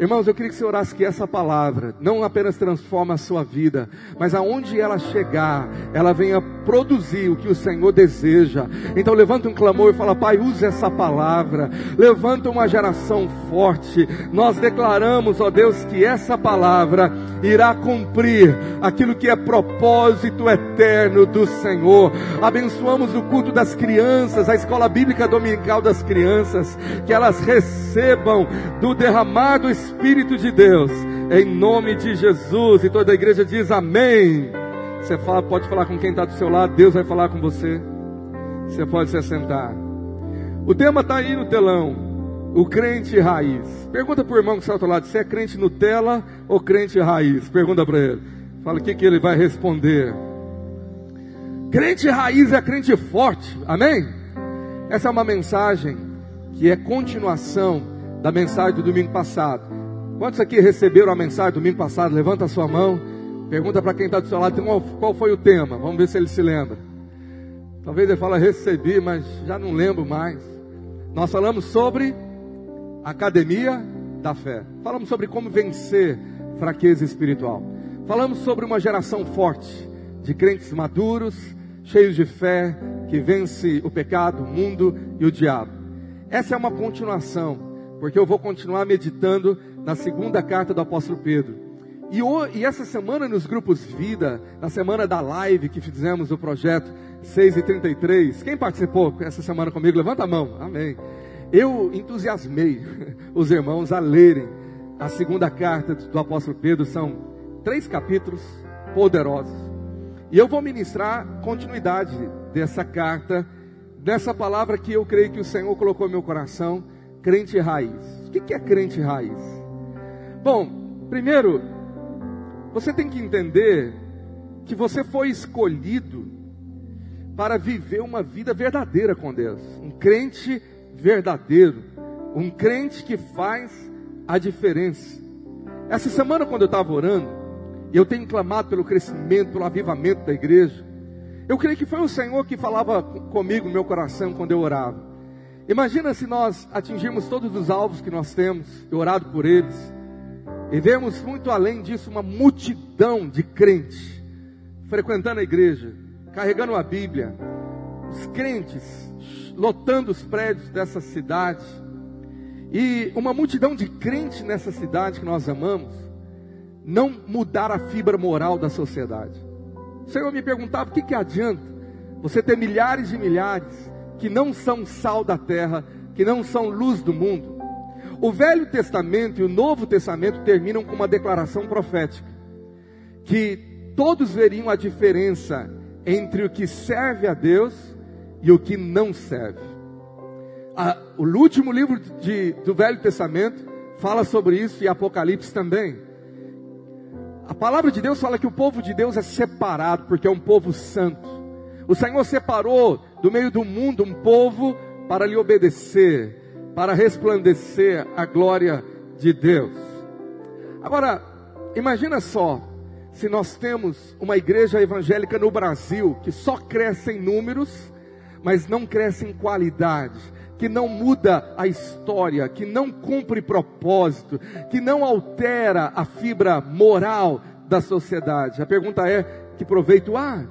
Irmãos, eu queria que você orasse que essa palavra não apenas transforma a sua vida, mas aonde ela chegar, ela venha produzir o que o Senhor deseja. Então levanta um clamor e fala: Pai, use essa palavra. Levanta uma geração forte. Nós declaramos, ó Deus, que essa palavra irá cumprir aquilo que é propósito eterno do Senhor. Abençoamos o culto das crianças, a escola bíblica dominical das crianças, que elas recebam do derramar do Espírito Espírito de Deus, em nome de Jesus. E toda a igreja diz amém. Você fala, pode falar com quem está do seu lado, Deus vai falar com você. Você pode se assentar. O tema está aí no telão. O crente raiz. Pergunta para o irmão que está do lado: se é crente Nutella ou crente raiz? Pergunta para ele. Fala o que, que ele vai responder. Crente raiz é crente forte. Amém? Essa é uma mensagem que é continuação da mensagem do domingo passado. Quantos aqui receberam a mensagem domingo passado? Levanta a sua mão. Pergunta para quem está do seu lado qual foi o tema. Vamos ver se ele se lembra. Talvez ele fale, recebi, mas já não lembro mais. Nós falamos sobre academia da fé. Falamos sobre como vencer fraqueza espiritual. Falamos sobre uma geração forte de crentes maduros, cheios de fé, que vence o pecado, o mundo e o diabo. Essa é uma continuação, porque eu vou continuar meditando na segunda carta do apóstolo Pedro. E, o, e essa semana nos grupos Vida, na semana da live que fizemos o projeto 6 e 33, quem participou essa semana comigo? Levanta a mão, amém. Eu entusiasmei os irmãos a lerem a segunda carta do apóstolo Pedro, são três capítulos poderosos. E eu vou ministrar continuidade dessa carta, dessa palavra que eu creio que o Senhor colocou no meu coração, crente raiz. O que é crente raiz? Bom, primeiro, você tem que entender que você foi escolhido para viver uma vida verdadeira com Deus, um crente verdadeiro, um crente que faz a diferença. Essa semana, quando eu estava orando, e eu tenho clamado pelo crescimento, pelo avivamento da igreja, eu creio que foi o Senhor que falava comigo no meu coração quando eu orava. Imagina se nós atingirmos todos os alvos que nós temos, e orado por eles, e vemos muito além disso uma multidão de crentes frequentando a igreja, carregando a Bíblia, os crentes lotando os prédios dessa cidade, e uma multidão de crentes nessa cidade que nós amamos, não mudar a fibra moral da sociedade. O Senhor me perguntava: o que, que adianta você ter milhares e milhares que não são sal da terra, que não são luz do mundo? O Velho Testamento e o Novo Testamento terminam com uma declaração profética: que todos veriam a diferença entre o que serve a Deus e o que não serve. A, o último livro de, do Velho Testamento fala sobre isso e Apocalipse também. A palavra de Deus fala que o povo de Deus é separado porque é um povo santo. O Senhor separou do meio do mundo um povo para lhe obedecer, para resplandecer a glória de Deus. Agora, imagina só, se nós temos uma igreja evangélica no Brasil que só cresce em números, mas não cresce em qualidade, que não muda a história, que não cumpre propósito, que não altera a fibra moral da sociedade. A pergunta é: que proveito há?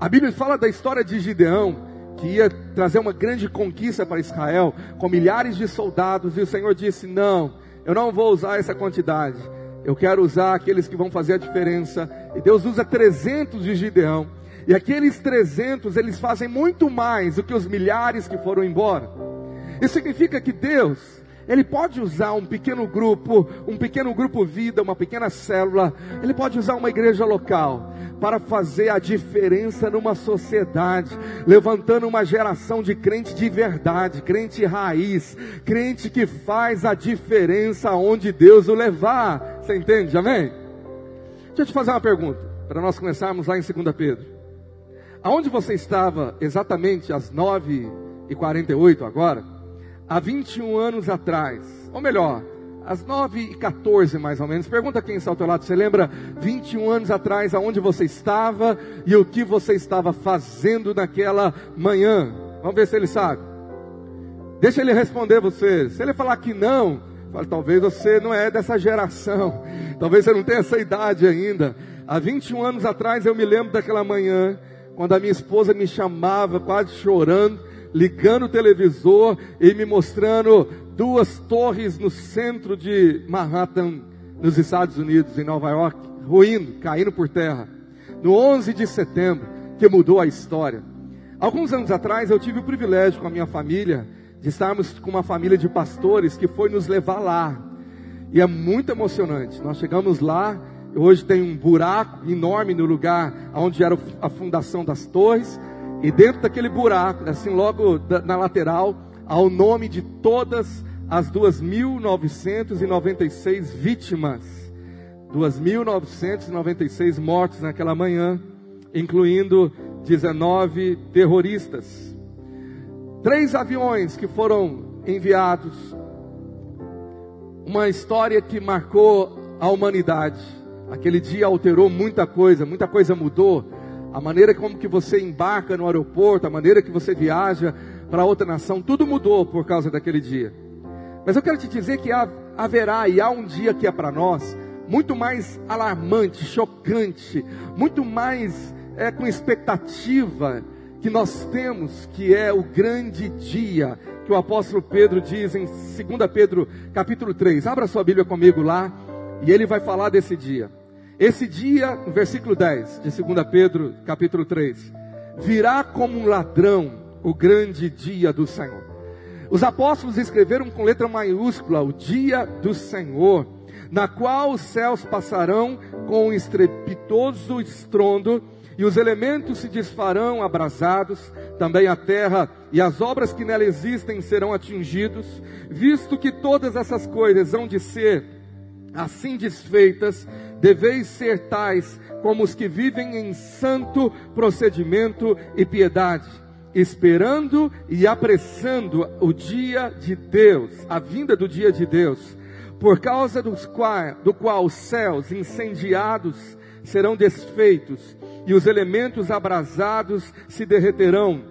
A Bíblia fala da história de Gideão, que ia trazer uma grande conquista para Israel, com milhares de soldados, e o Senhor disse: Não, eu não vou usar essa quantidade, eu quero usar aqueles que vão fazer a diferença. E Deus usa 300 de Gideão, e aqueles 300 eles fazem muito mais do que os milhares que foram embora. Isso significa que Deus, ele pode usar um pequeno grupo, um pequeno grupo vida, uma pequena célula, ele pode usar uma igreja local para fazer a diferença numa sociedade, levantando uma geração de crente de verdade, crente raiz, crente que faz a diferença onde Deus o levar. Você entende? Amém? Deixa eu te fazer uma pergunta, para nós começarmos lá em 2 Pedro. Aonde você estava exatamente às 9h48 agora? Há 21 anos atrás, ou melhor, às 9 e 14 mais ou menos. Pergunta quem está ao teu lado, você lembra 21 anos atrás aonde você estava e o que você estava fazendo naquela manhã? Vamos ver se ele sabe. Deixa ele responder você. Se ele falar que não, Falo, talvez você não é dessa geração, talvez você não tenha essa idade ainda. Há 21 anos atrás eu me lembro daquela manhã, quando a minha esposa me chamava, quase chorando, ligando o televisor e me mostrando duas torres no centro de Manhattan, nos Estados Unidos, em Nova York, ruindo, caindo por terra. No 11 de setembro, que mudou a história. Alguns anos atrás eu tive o privilégio com a minha família de estarmos com uma família de pastores que foi nos levar lá. E é muito emocionante. Nós chegamos lá Hoje tem um buraco enorme no lugar onde era a fundação das torres. E dentro daquele buraco, assim logo na lateral, há o nome de todas as 2.996 vítimas. 2.996 mortos naquela manhã, incluindo 19 terroristas. Três aviões que foram enviados. Uma história que marcou a humanidade. Aquele dia alterou muita coisa, muita coisa mudou. A maneira como que você embarca no aeroporto, a maneira que você viaja para outra nação, tudo mudou por causa daquele dia. Mas eu quero te dizer que haverá e há um dia que é para nós muito mais alarmante, chocante, muito mais é, com expectativa que nós temos, que é o grande dia que o apóstolo Pedro diz em 2 Pedro capítulo 3. Abra sua Bíblia comigo lá, e ele vai falar desse dia. Esse dia, no versículo 10 de 2 Pedro, capítulo 3, virá como um ladrão o grande dia do Senhor. Os apóstolos escreveram com letra maiúscula o dia do Senhor, na qual os céus passarão com um estrepitoso estrondo, e os elementos se desfarão abrasados, também a terra e as obras que nela existem serão atingidos, visto que todas essas coisas hão de ser assim desfeitas, deveis ser tais como os que vivem em santo procedimento e piedade, esperando e apressando o dia de Deus, a vinda do dia de Deus, por causa dos qual, do qual os céus incendiados serão desfeitos e os elementos abrasados se derreterão.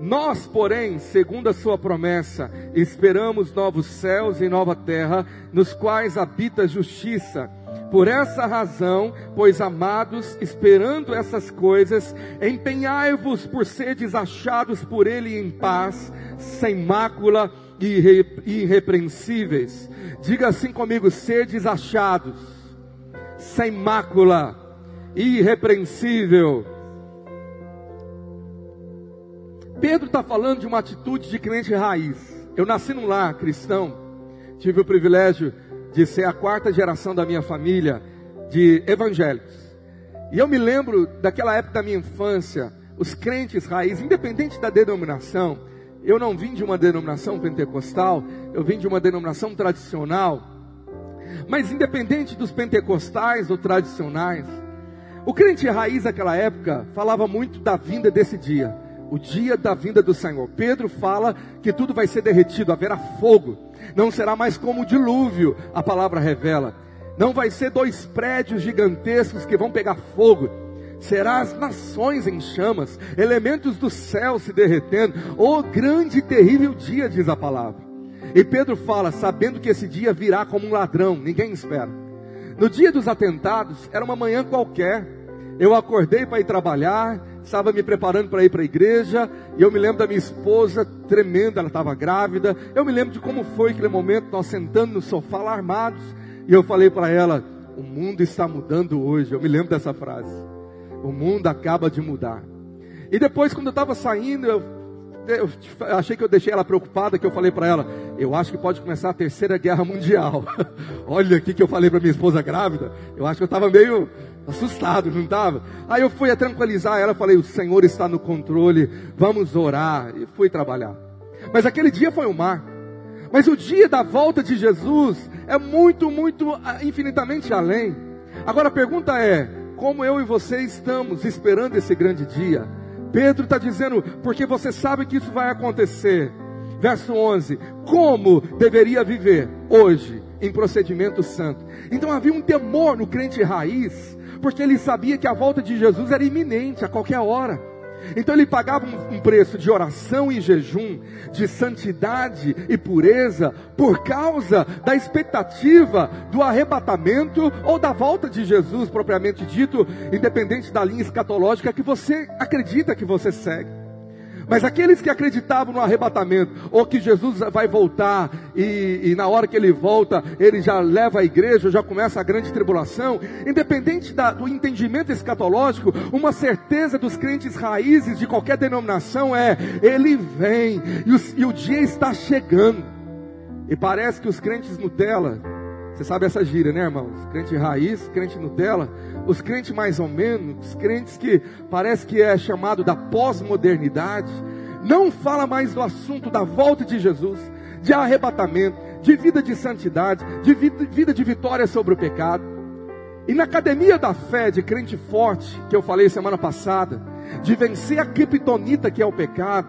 Nós, porém, segundo a sua promessa, esperamos novos céus e nova terra, nos quais habita justiça por essa razão, pois amados, esperando essas coisas, empenhai-vos por seres achados por Ele em paz, sem mácula e irrepreensíveis. Diga assim comigo: seres achados, sem mácula, irrepreensível. Pedro está falando de uma atitude de crente raiz. Eu nasci num lar cristão, tive o privilégio de ser a quarta geração da minha família de evangélicos. E eu me lembro daquela época da minha infância, os crentes raiz, independente da denominação, eu não vim de uma denominação pentecostal, eu vim de uma denominação tradicional. Mas independente dos pentecostais ou tradicionais, o crente raiz daquela época falava muito da vinda desse dia, o dia da vinda do Senhor. Pedro fala que tudo vai ser derretido, haverá fogo não será mais como o dilúvio, a palavra revela. Não vai ser dois prédios gigantescos que vão pegar fogo. Será as nações em chamas, elementos do céu se derretendo. Oh, grande e terrível dia, diz a palavra. E Pedro fala, sabendo que esse dia virá como um ladrão, ninguém espera. No dia dos atentados, era uma manhã qualquer. Eu acordei para ir trabalhar, estava me preparando para ir para a igreja, e eu me lembro da minha esposa tremenda, ela estava grávida. Eu me lembro de como foi aquele momento, nós sentando no sofá alarmados, e eu falei para ela: O mundo está mudando hoje. Eu me lembro dessa frase. O mundo acaba de mudar. E depois, quando eu estava saindo, eu, eu, achei que eu deixei ela preocupada, que eu falei para ela: Eu acho que pode começar a terceira guerra mundial. Olha aqui que eu falei para minha esposa grávida. Eu acho que eu estava meio assustado, não estava? Aí eu fui a tranquilizar ela, falei: O Senhor está no controle, vamos orar. E fui trabalhar. Mas aquele dia foi um mar. Mas o dia da volta de Jesus é muito, muito, ah, infinitamente além. Agora a pergunta é: como eu e você estamos esperando esse grande dia? Pedro está dizendo, porque você sabe que isso vai acontecer. Verso 11: Como deveria viver hoje em procedimento santo? Então havia um temor no crente raiz porque ele sabia que a volta de Jesus era iminente, a qualquer hora. Então ele pagava um, preço de oração e jejum, de santidade e pureza, por causa da expectativa do arrebatamento ou da volta de Jesus, propriamente dito, independente da linha escatológica que você acredita que você segue. Mas aqueles que acreditavam no arrebatamento, ou que Jesus vai voltar, e, e, na hora que ele volta, ele já leva a igreja, já começa a grande tribulação, independente da, do entendimento escatológico, uma certeza dos crentes raízes de qualquer denominação é: ele vem, e o, e o dia está chegando. E parece que os crentes Nutella, você sabe essa gíria, né, irmãos? Crente raiz, crente Nutella, os crentes mais ou menos, os crentes que parece que é chamado da pós-modernidade, não fala mais do assunto da volta de Jesus, de arrebatamento, de vida de santidade, de vida, de vitória sobre o pecado. E na academia da fé de crente forte, que eu falei semana passada, de vencer a criptonita que é o pecado,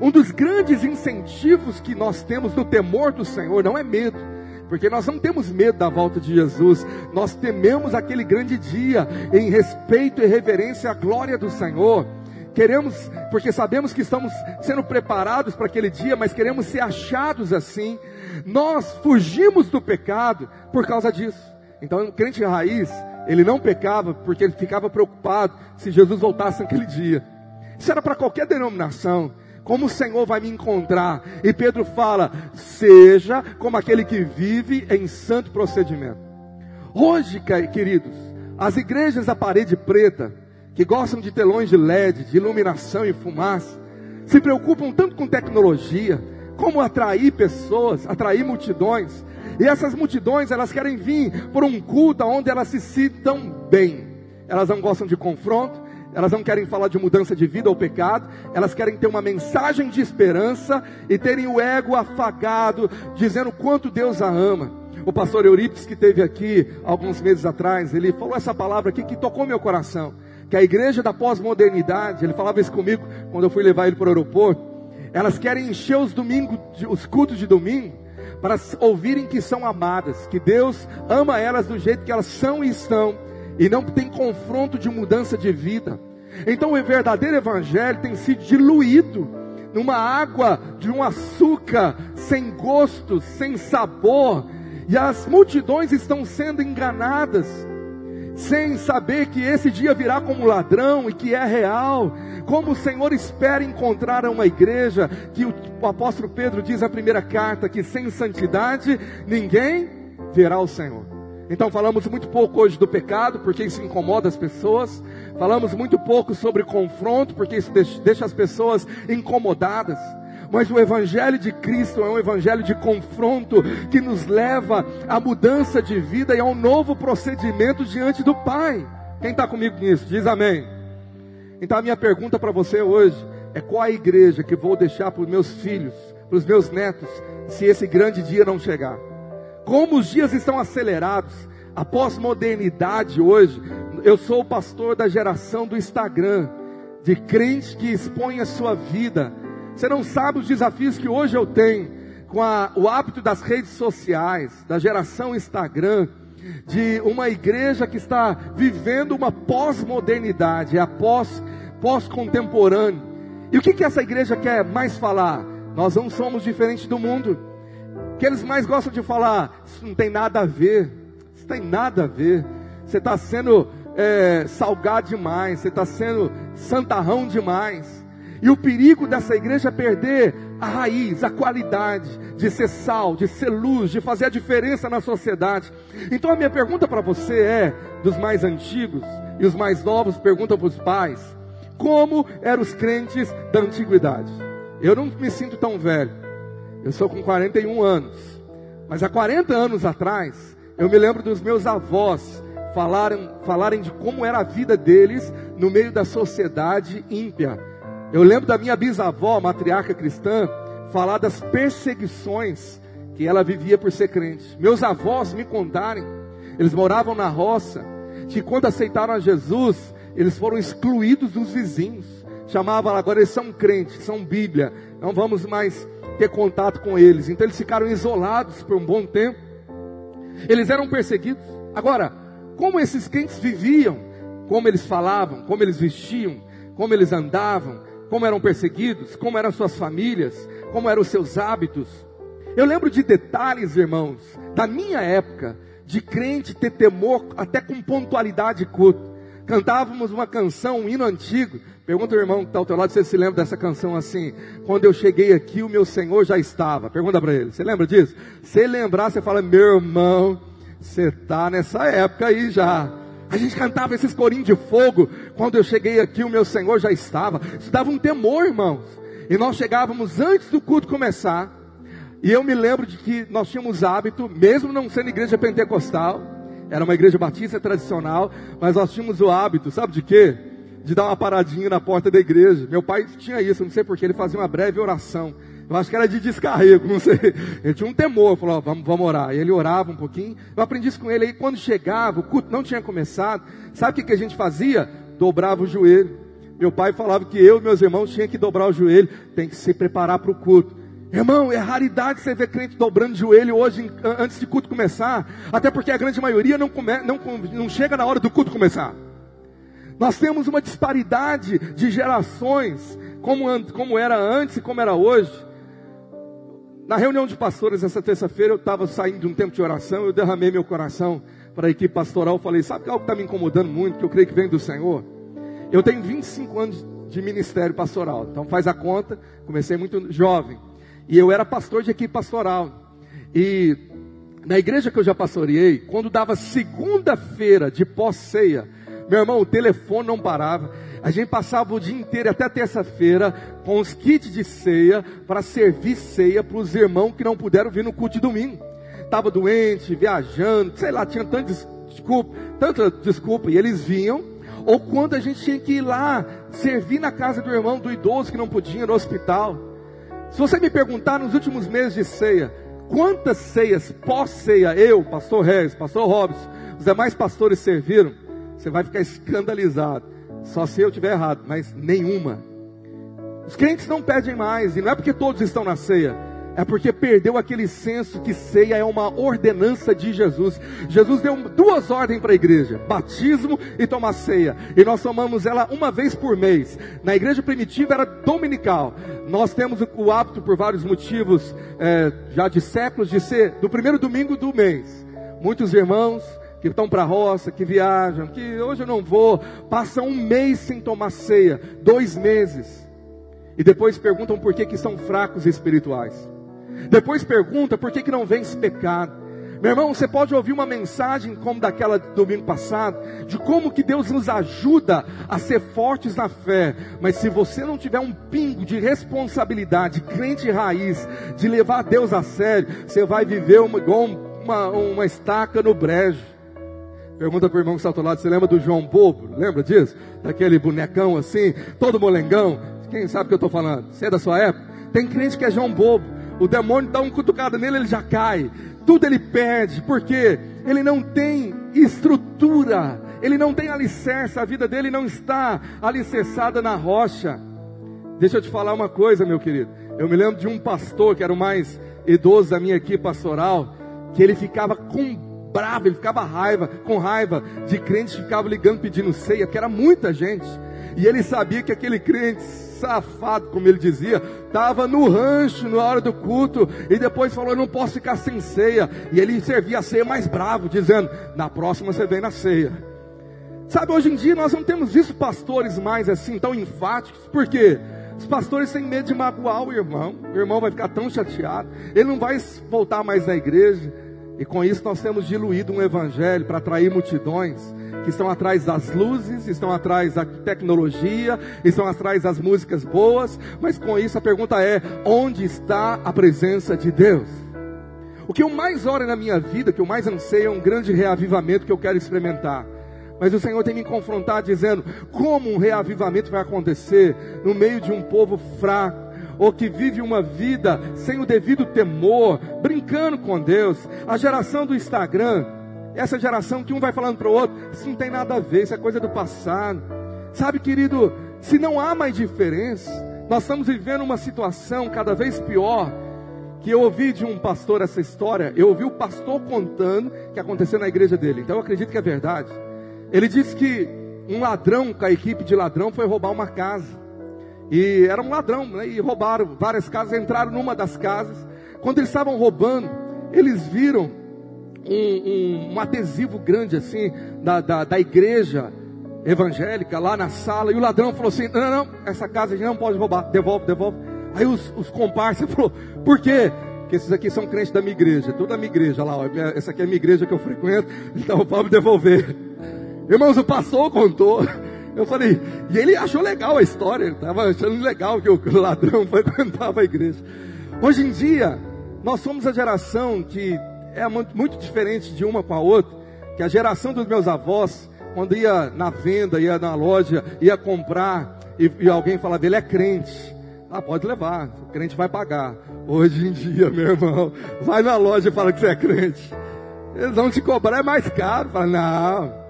um dos grandes incentivos que nós temos no temor do Senhor não é medo, porque nós não temos medo da volta de Jesus, nós tememos aquele grande dia em respeito e reverência à glória do Senhor. Queremos, porque sabemos que estamos sendo preparados para aquele dia, mas queremos ser achados assim. Nós fugimos do pecado por causa disso. Então, o crente raiz, ele não pecava porque ele ficava preocupado se Jesus voltasse naquele dia. Isso era para qualquer denominação. Como o Senhor vai me encontrar? E Pedro fala: seja como aquele que vive em santo procedimento. Hoje, queridos, as igrejas da parede preta, que gostam de telões de LED, de iluminação e fumaça, se preocupam tanto com tecnologia, como atrair pessoas, atrair multidões. E essas multidões, elas querem vir por um culto onde elas se sintam bem. Elas não gostam de confronto, elas não querem falar de mudança de vida ou pecado, elas querem ter uma mensagem de esperança e terem o ego afagado, dizendo quanto Deus a ama. O pastor Eurípides, que teve aqui alguns meses atrás, ele falou essa palavra aqui que tocou meu coração. Que a igreja da pós-modernidade, ele falava isso comigo quando eu fui levar ele para o aeroporto. Elas querem encher os domingos, os cultos de domingo, para ouvirem que são amadas, que Deus ama elas do jeito que elas são e estão e não tem confronto de mudança de vida. Então o verdadeiro evangelho tem sido diluído numa água de um açúcar sem gosto, sem sabor, e as multidões estão sendo enganadas, sem saber que esse dia virá como ladrão e que é real. Como o Senhor espera encontrar uma igreja que o, apóstolo Pedro diz na primeira carta que sem santidade ninguém verá o Senhor. Então falamos muito pouco hoje do pecado, porque isso incomoda as pessoas. Falamos muito pouco sobre confronto, porque isso deixa as pessoas incomodadas. Mas o Evangelho de Cristo é um Evangelho de confronto que nos leva à mudança de vida e a um novo procedimento diante do Pai. Quem está comigo nisso? Diz amém. Então a minha pergunta para você hoje é qual a igreja que vou deixar para os meus filhos, para os meus netos, se esse grande dia não chegar? Como os dias estão acelerados, a pós-modernidade hoje, eu sou o pastor da geração do Instagram, de crente que expõe a sua vida. Você não sabe os desafios que hoje eu tenho com a, o hábito das redes sociais, da geração Instagram, de uma igreja que está vivendo uma pós-modernidade, a pós, pós-contemporâneo. E o que, que essa igreja quer mais falar? Nós não somos diferentes do mundo que eles mais gostam de falar, isso não tem nada a ver, isso tem nada a ver. Você está sendo é, salgado demais, você está sendo santarrão demais. E o perigo dessa igreja é perder a raiz, a qualidade de ser sal, de ser luz, de fazer a diferença na sociedade. Então a minha pergunta para você é, dos mais antigos e os mais novos perguntam para os pais, como eram os crentes da antiguidade? Eu não me sinto tão velho, eu sou com 41 anos. Mas há 40 anos atrás, eu me lembro dos meus avós falarem, falarem de como era a vida deles no meio da sociedade ímpia. Eu lembro da minha bisavó, matriarca cristã, falar das perseguições que ela vivia por ser crente. Meus avós me contarem, eles moravam na roça, que quando aceitaram a Jesus, eles foram excluídos dos vizinhos. Chamavam agora eles são crentes, são Bíblia. Não vamos mais ter contato com eles. Então eles ficaram isolados por um bom tempo. Eles eram perseguidos. Agora, como esses crentes viviam, como eles falavam, como eles vestiam, como eles andavam, como eram perseguidos, como eram suas famílias, como eram os seus hábitos. Eu lembro de detalhes, irmãos, da minha época, de crente ter temor até com pontualidade culto. Cantávamos uma canção, um hino antigo. Pergunta o irmão que está ao teu lado se ele se lembra dessa canção assim. Quando eu cheguei aqui, o meu Senhor já estava. Pergunta para ele. Você lembra disso? Se lembrar, você fala, meu irmão, você está nessa época aí já. A gente cantava esses corinhos de fogo. Quando eu cheguei aqui, o meu Senhor já estava. Isso dava um temor, irmãos. E nós chegávamos antes do culto começar. E eu me lembro de que nós tínhamos hábito, mesmo não sendo igreja pentecostal, era uma igreja batista tradicional, mas nós tínhamos o hábito, sabe de quê? De dar uma paradinha na porta da igreja. Meu pai tinha isso, não sei porquê, ele fazia uma breve oração. Eu acho que era de descarrego, não sei. Ele tinha um temor, falou, vamos, vamos orar. E ele orava um pouquinho. Eu aprendi isso com ele. Aí quando chegava, o culto não tinha começado. Sabe o que, que a gente fazia? Dobrava o joelho. Meu pai falava que eu e meus irmãos tinham que dobrar o joelho. Tem que se preparar para o culto. Irmão, é raridade você ver crente dobrando o joelho hoje, antes de culto começar. Até porque a grande maioria não, come, não, não chega na hora do culto começar. Nós temos uma disparidade de gerações, como, como era antes e como era hoje. Na reunião de pastores essa terça-feira, eu estava saindo de um tempo de oração, eu derramei meu coração para a equipe pastoral, falei, sabe é algo que está me incomodando muito, que eu creio que vem do Senhor? Eu tenho 25 anos de ministério pastoral, então faz a conta, comecei muito jovem, e eu era pastor de equipe pastoral, e na igreja que eu já pastoreei, quando dava segunda-feira de pós-ceia, meu irmão, o telefone não parava, a gente passava o dia inteiro até terça-feira com os kits de ceia para servir ceia para os irmãos que não puderam vir no culto de domingo. Estava doente, viajando, sei lá, tinha tanta desculpa, tanta desculpa, e eles vinham. Ou quando a gente tinha que ir lá servir na casa do irmão do idoso que não podia no hospital. Se você me perguntar nos últimos meses de ceia, quantas ceias pós-ceia eu, pastor Reis, pastor Robson, os demais pastores serviram, você vai ficar escandalizado. Só se eu tiver errado, mas nenhuma. Os crentes não pedem mais, e não é porque todos estão na ceia, é porque perdeu aquele senso que ceia é uma ordenança de Jesus. Jesus deu duas ordens para a igreja: batismo e tomar ceia. E nós tomamos ela uma vez por mês. Na igreja primitiva era dominical. Nós temos o hábito, por vários motivos, é, já de séculos, de ser do primeiro domingo do mês. Muitos irmãos que estão para a roça, que viajam, que hoje eu não vou, passam um mês sem tomar ceia, dois meses, e depois perguntam por que, que são fracos espirituais. Depois pergunta por que, que não vence pecado. Meu irmão, você pode ouvir uma mensagem como daquela do domingo passado, de como que Deus nos ajuda a ser fortes na fé, mas se você não tiver um pingo de responsabilidade, crente raiz, de levar Deus a sério, você vai viver uma, igual uma, uma estaca no brejo. Pergunta para o irmão que está ao lado, você lembra do João Bobo? Lembra disso? Daquele bonecão assim, todo molengão? Quem sabe o que eu estou falando? Você é da sua época? Tem crente que é João Bobo. O demônio dá um cutucado nele, ele já cai. Tudo ele perde, porque ele não tem estrutura, ele não tem alicerce, a vida dele não está alicerçada na rocha. Deixa eu te falar uma coisa, meu querido. Eu me lembro de um pastor que era o mais idoso da minha equipe pastoral, que ele ficava com bravo, ele ficava raiva, com raiva de crentes que ficavam ligando pedindo ceia, porque era muita gente. E ele sabia que aquele crente safado, como ele dizia, estava no rancho na hora do culto e depois falou: não posso ficar sem ceia. E ele servia a ceia mais bravo, dizendo: na próxima você vem na ceia. Sabe, hoje em dia nós não temos visto pastores mais assim tão enfáticos, por quê? Os pastores têm medo de magoar o irmão, o irmão vai ficar tão chateado, ele não vai voltar mais na igreja. E com isso nós temos diluído um evangelho para atrair multidões que estão atrás das luzes, estão atrás da tecnologia, estão atrás das músicas boas, mas com isso a pergunta é: onde está a presença de Deus? O que eu mais oro na minha vida, que eu mais anseio é um grande reavivamento que eu quero experimentar. Mas o Senhor tem me confrontado dizendo: como um reavivamento vai acontecer no meio de um povo fraco? Ou que vive uma vida sem o devido temor, brincando com Deus. A geração do Instagram, essa geração que um vai falando para o outro, isso não tem nada a ver, isso é coisa do passado. Sabe, querido, se não há mais diferença, nós estamos vivendo uma situação cada vez pior. Que eu ouvi de um pastor essa história, eu ouvi o pastor contando que aconteceu na igreja dele, então eu acredito que é verdade. Ele disse que um ladrão com a equipe de ladrão foi roubar uma casa. E era um ladrão, né? E roubaram várias casas, entraram numa das casas. Quando eles estavam roubando, eles viram um, um, um adesivo grande assim da, da, da, igreja evangélica lá na sala. E o ladrão falou assim: Não, não, não essa casa a gente não pode roubar, devolve, devolve. Aí os, os comparsas falou: Por quê? Porque esses aqui são crentes da minha igreja, toda a minha igreja lá, ó, essa aqui é a minha igreja que eu frequento, então pode devolver. Irmãos, o pastor contou. Eu falei, e ele achou legal a história, estava achando legal que o ladrão frequentava a igreja. Hoje em dia, nós somos a geração que é muito, muito diferente de uma com a outra, que a geração dos meus avós, quando ia na venda, ia na loja, ia comprar, e, e alguém falava, ele é crente. Ah, pode levar, o crente vai pagar. Hoje em dia, meu irmão, vai na loja e fala que você é crente. Eles vão te cobrar, é mais caro. Fala, não,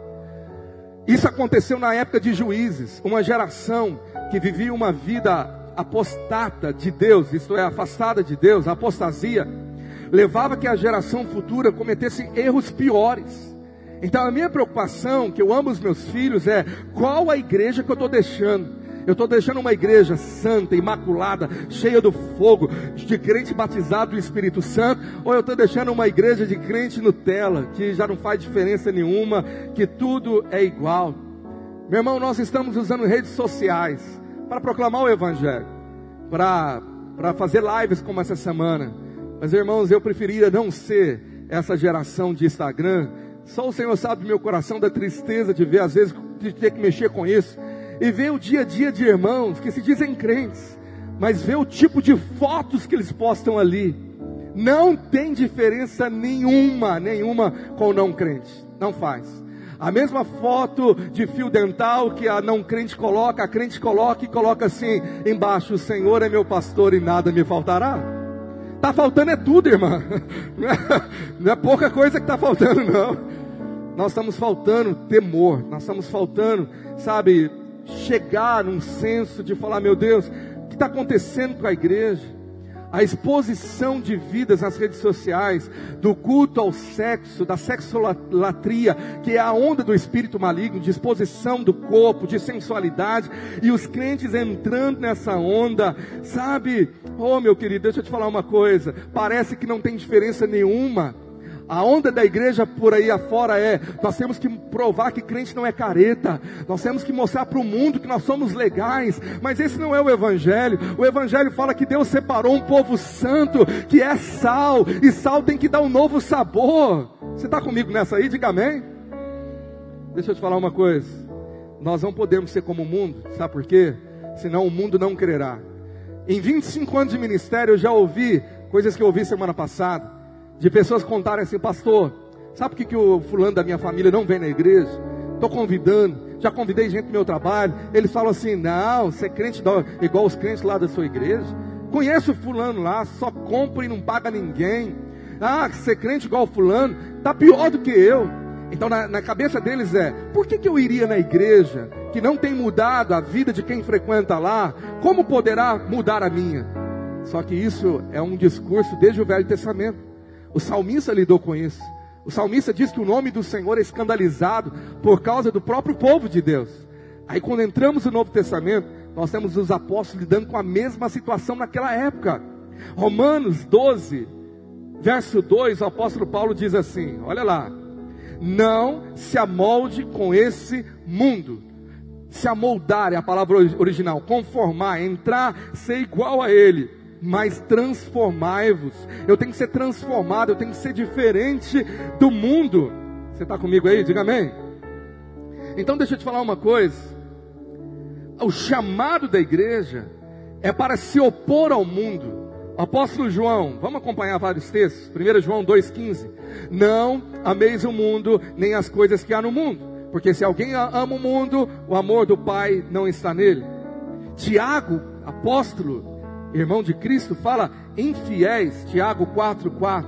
isso aconteceu na época de juízes, uma geração que vivia uma vida apostata de Deus, isto é, afastada de Deus, a apostasia, levava que a geração futura cometesse erros piores. Então a minha preocupação, que eu amo os meus filhos, é qual a igreja que eu estou deixando. Eu estou deixando uma igreja santa, imaculada, cheia do fogo, de crente batizado do Espírito Santo, ou eu estou deixando uma igreja de crente Nutella, que já não faz diferença nenhuma, que tudo é igual. Meu irmão, nós estamos usando redes sociais para proclamar o Evangelho, para, para fazer lives como essa semana. Mas, irmãos, eu preferia não ser essa geração de Instagram. Só o Senhor sabe meu coração da tristeza de ver, às vezes, de ter que mexer com isso e ver o dia a dia de irmãos que se dizem crentes, mas ver o tipo de fotos que eles postam ali, não tem diferença nenhuma, nenhuma com o não crente, não faz. A mesma foto de fio dental que a não crente coloca, a crente coloca e coloca assim embaixo: O Senhor é meu pastor e nada me faltará. Tá faltando é tudo, irmã. Não é, não é pouca coisa que está faltando, não. Nós estamos faltando temor, nós estamos faltando, sabe, chegar num senso de falar: meu Deus, o que está acontecendo com a igreja? A exposição de vidas nas redes sociais, do culto ao sexo, da sexolatria, que é a onda do espírito maligno, de exposição do corpo, de sensualidade, e os crentes entrando nessa onda, sabe? Oh, meu querido, deixa eu te falar uma coisa: parece que não tem diferença nenhuma a onda da igreja por aí afora é: nós temos que provar que crente não é careta, nós temos que mostrar para o mundo que nós somos legais, mas esse não é o Evangelho. O Evangelho fala que Deus separou um povo santo, que é sal, e sal tem que dar um novo sabor. Você está comigo nessa aí? Diga amém. Deixa eu te falar uma coisa: nós não podemos ser como o mundo, sabe por quê? Senão o mundo não crerá. Em 25 anos de ministério eu já ouvi coisas que eu ouvi semana passada de pessoas contarem assim, pastor, sabe por que, que o fulano da minha família não vem na igreja? Estou convidando, já convidei gente do meu trabalho. Eles falam assim: não, você é crente igual os crentes lá da sua igreja. Conheço o fulano lá, só compra e não paga ninguém. Ah, ser crente igual o fulano, tá pior do que eu. Então na, na, cabeça deles é: por que, que eu iria na igreja que não tem mudado a vida de quem frequenta lá? Como poderá mudar a minha? Só que isso é um discurso desde o Velho Testamento. O salmista lidou com isso. O salmista diz que o nome do Senhor é escandalizado por causa do próprio povo de Deus. Aí quando entramos no Novo Testamento, nós temos os apóstolos lidando com a mesma situação naquela época. Romanos 12, verso 2, o apóstolo Paulo diz assim: olha lá, não se amolde com esse mundo. Se amoldar é a palavra original, conformar, entrar, ser igual a ele mas transformai-vos. Eu tenho que ser transformado, eu tenho que ser diferente do mundo. Você está comigo aí? Diga amém. Então deixa eu te falar uma coisa. O chamado da igreja é para se opor ao mundo. Apóstolo João, vamos acompanhar vários textos. 1 João 2,15. Não ameis o mundo, nem as coisas que há no mundo. Porque se alguém ama o mundo, o amor do Pai não está nele. Tiago, apóstolo, irmão de Cristo, fala infiéis, Tiago 4,4.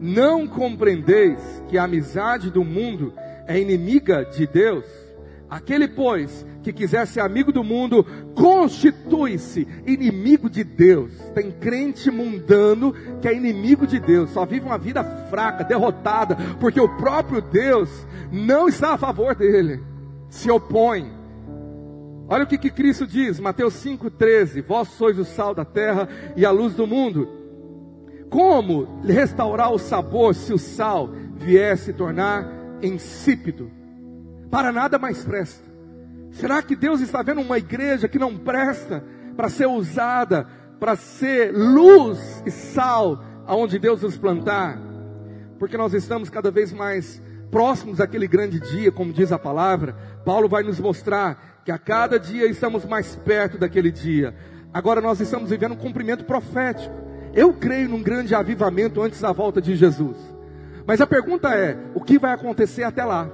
Não compreendeis que a amizade do mundo é inimiga de Deus? Aquele, pois, que quiser ser amigo do mundo, constitui-se inimigo de Deus. Tem crente mundano que é inimigo de Deus, só vive uma vida fraca, derrotada, porque o próprio Deus não está a favor dele. se opõem. Olha o que, que Cristo diz, Mateus 5,13: Vós sois o sal da terra e a luz do mundo. Como restaurar o sabor se o sal vier se tornar insípido? Para nada mais presta. Será que Deus está vendo uma igreja que não presta para ser usada, para ser luz e sal aonde Deus nos plantar? Porque nós estamos cada vez mais próximos daquele grande dia, como diz a palavra. Paulo vai nos mostrar que a cada dia estamos mais perto daquele dia. Agora nós estamos vivendo um cumprimento profético. Eu creio num grande avivamento antes da volta de Jesus. Mas a pergunta é: o que vai acontecer até lá?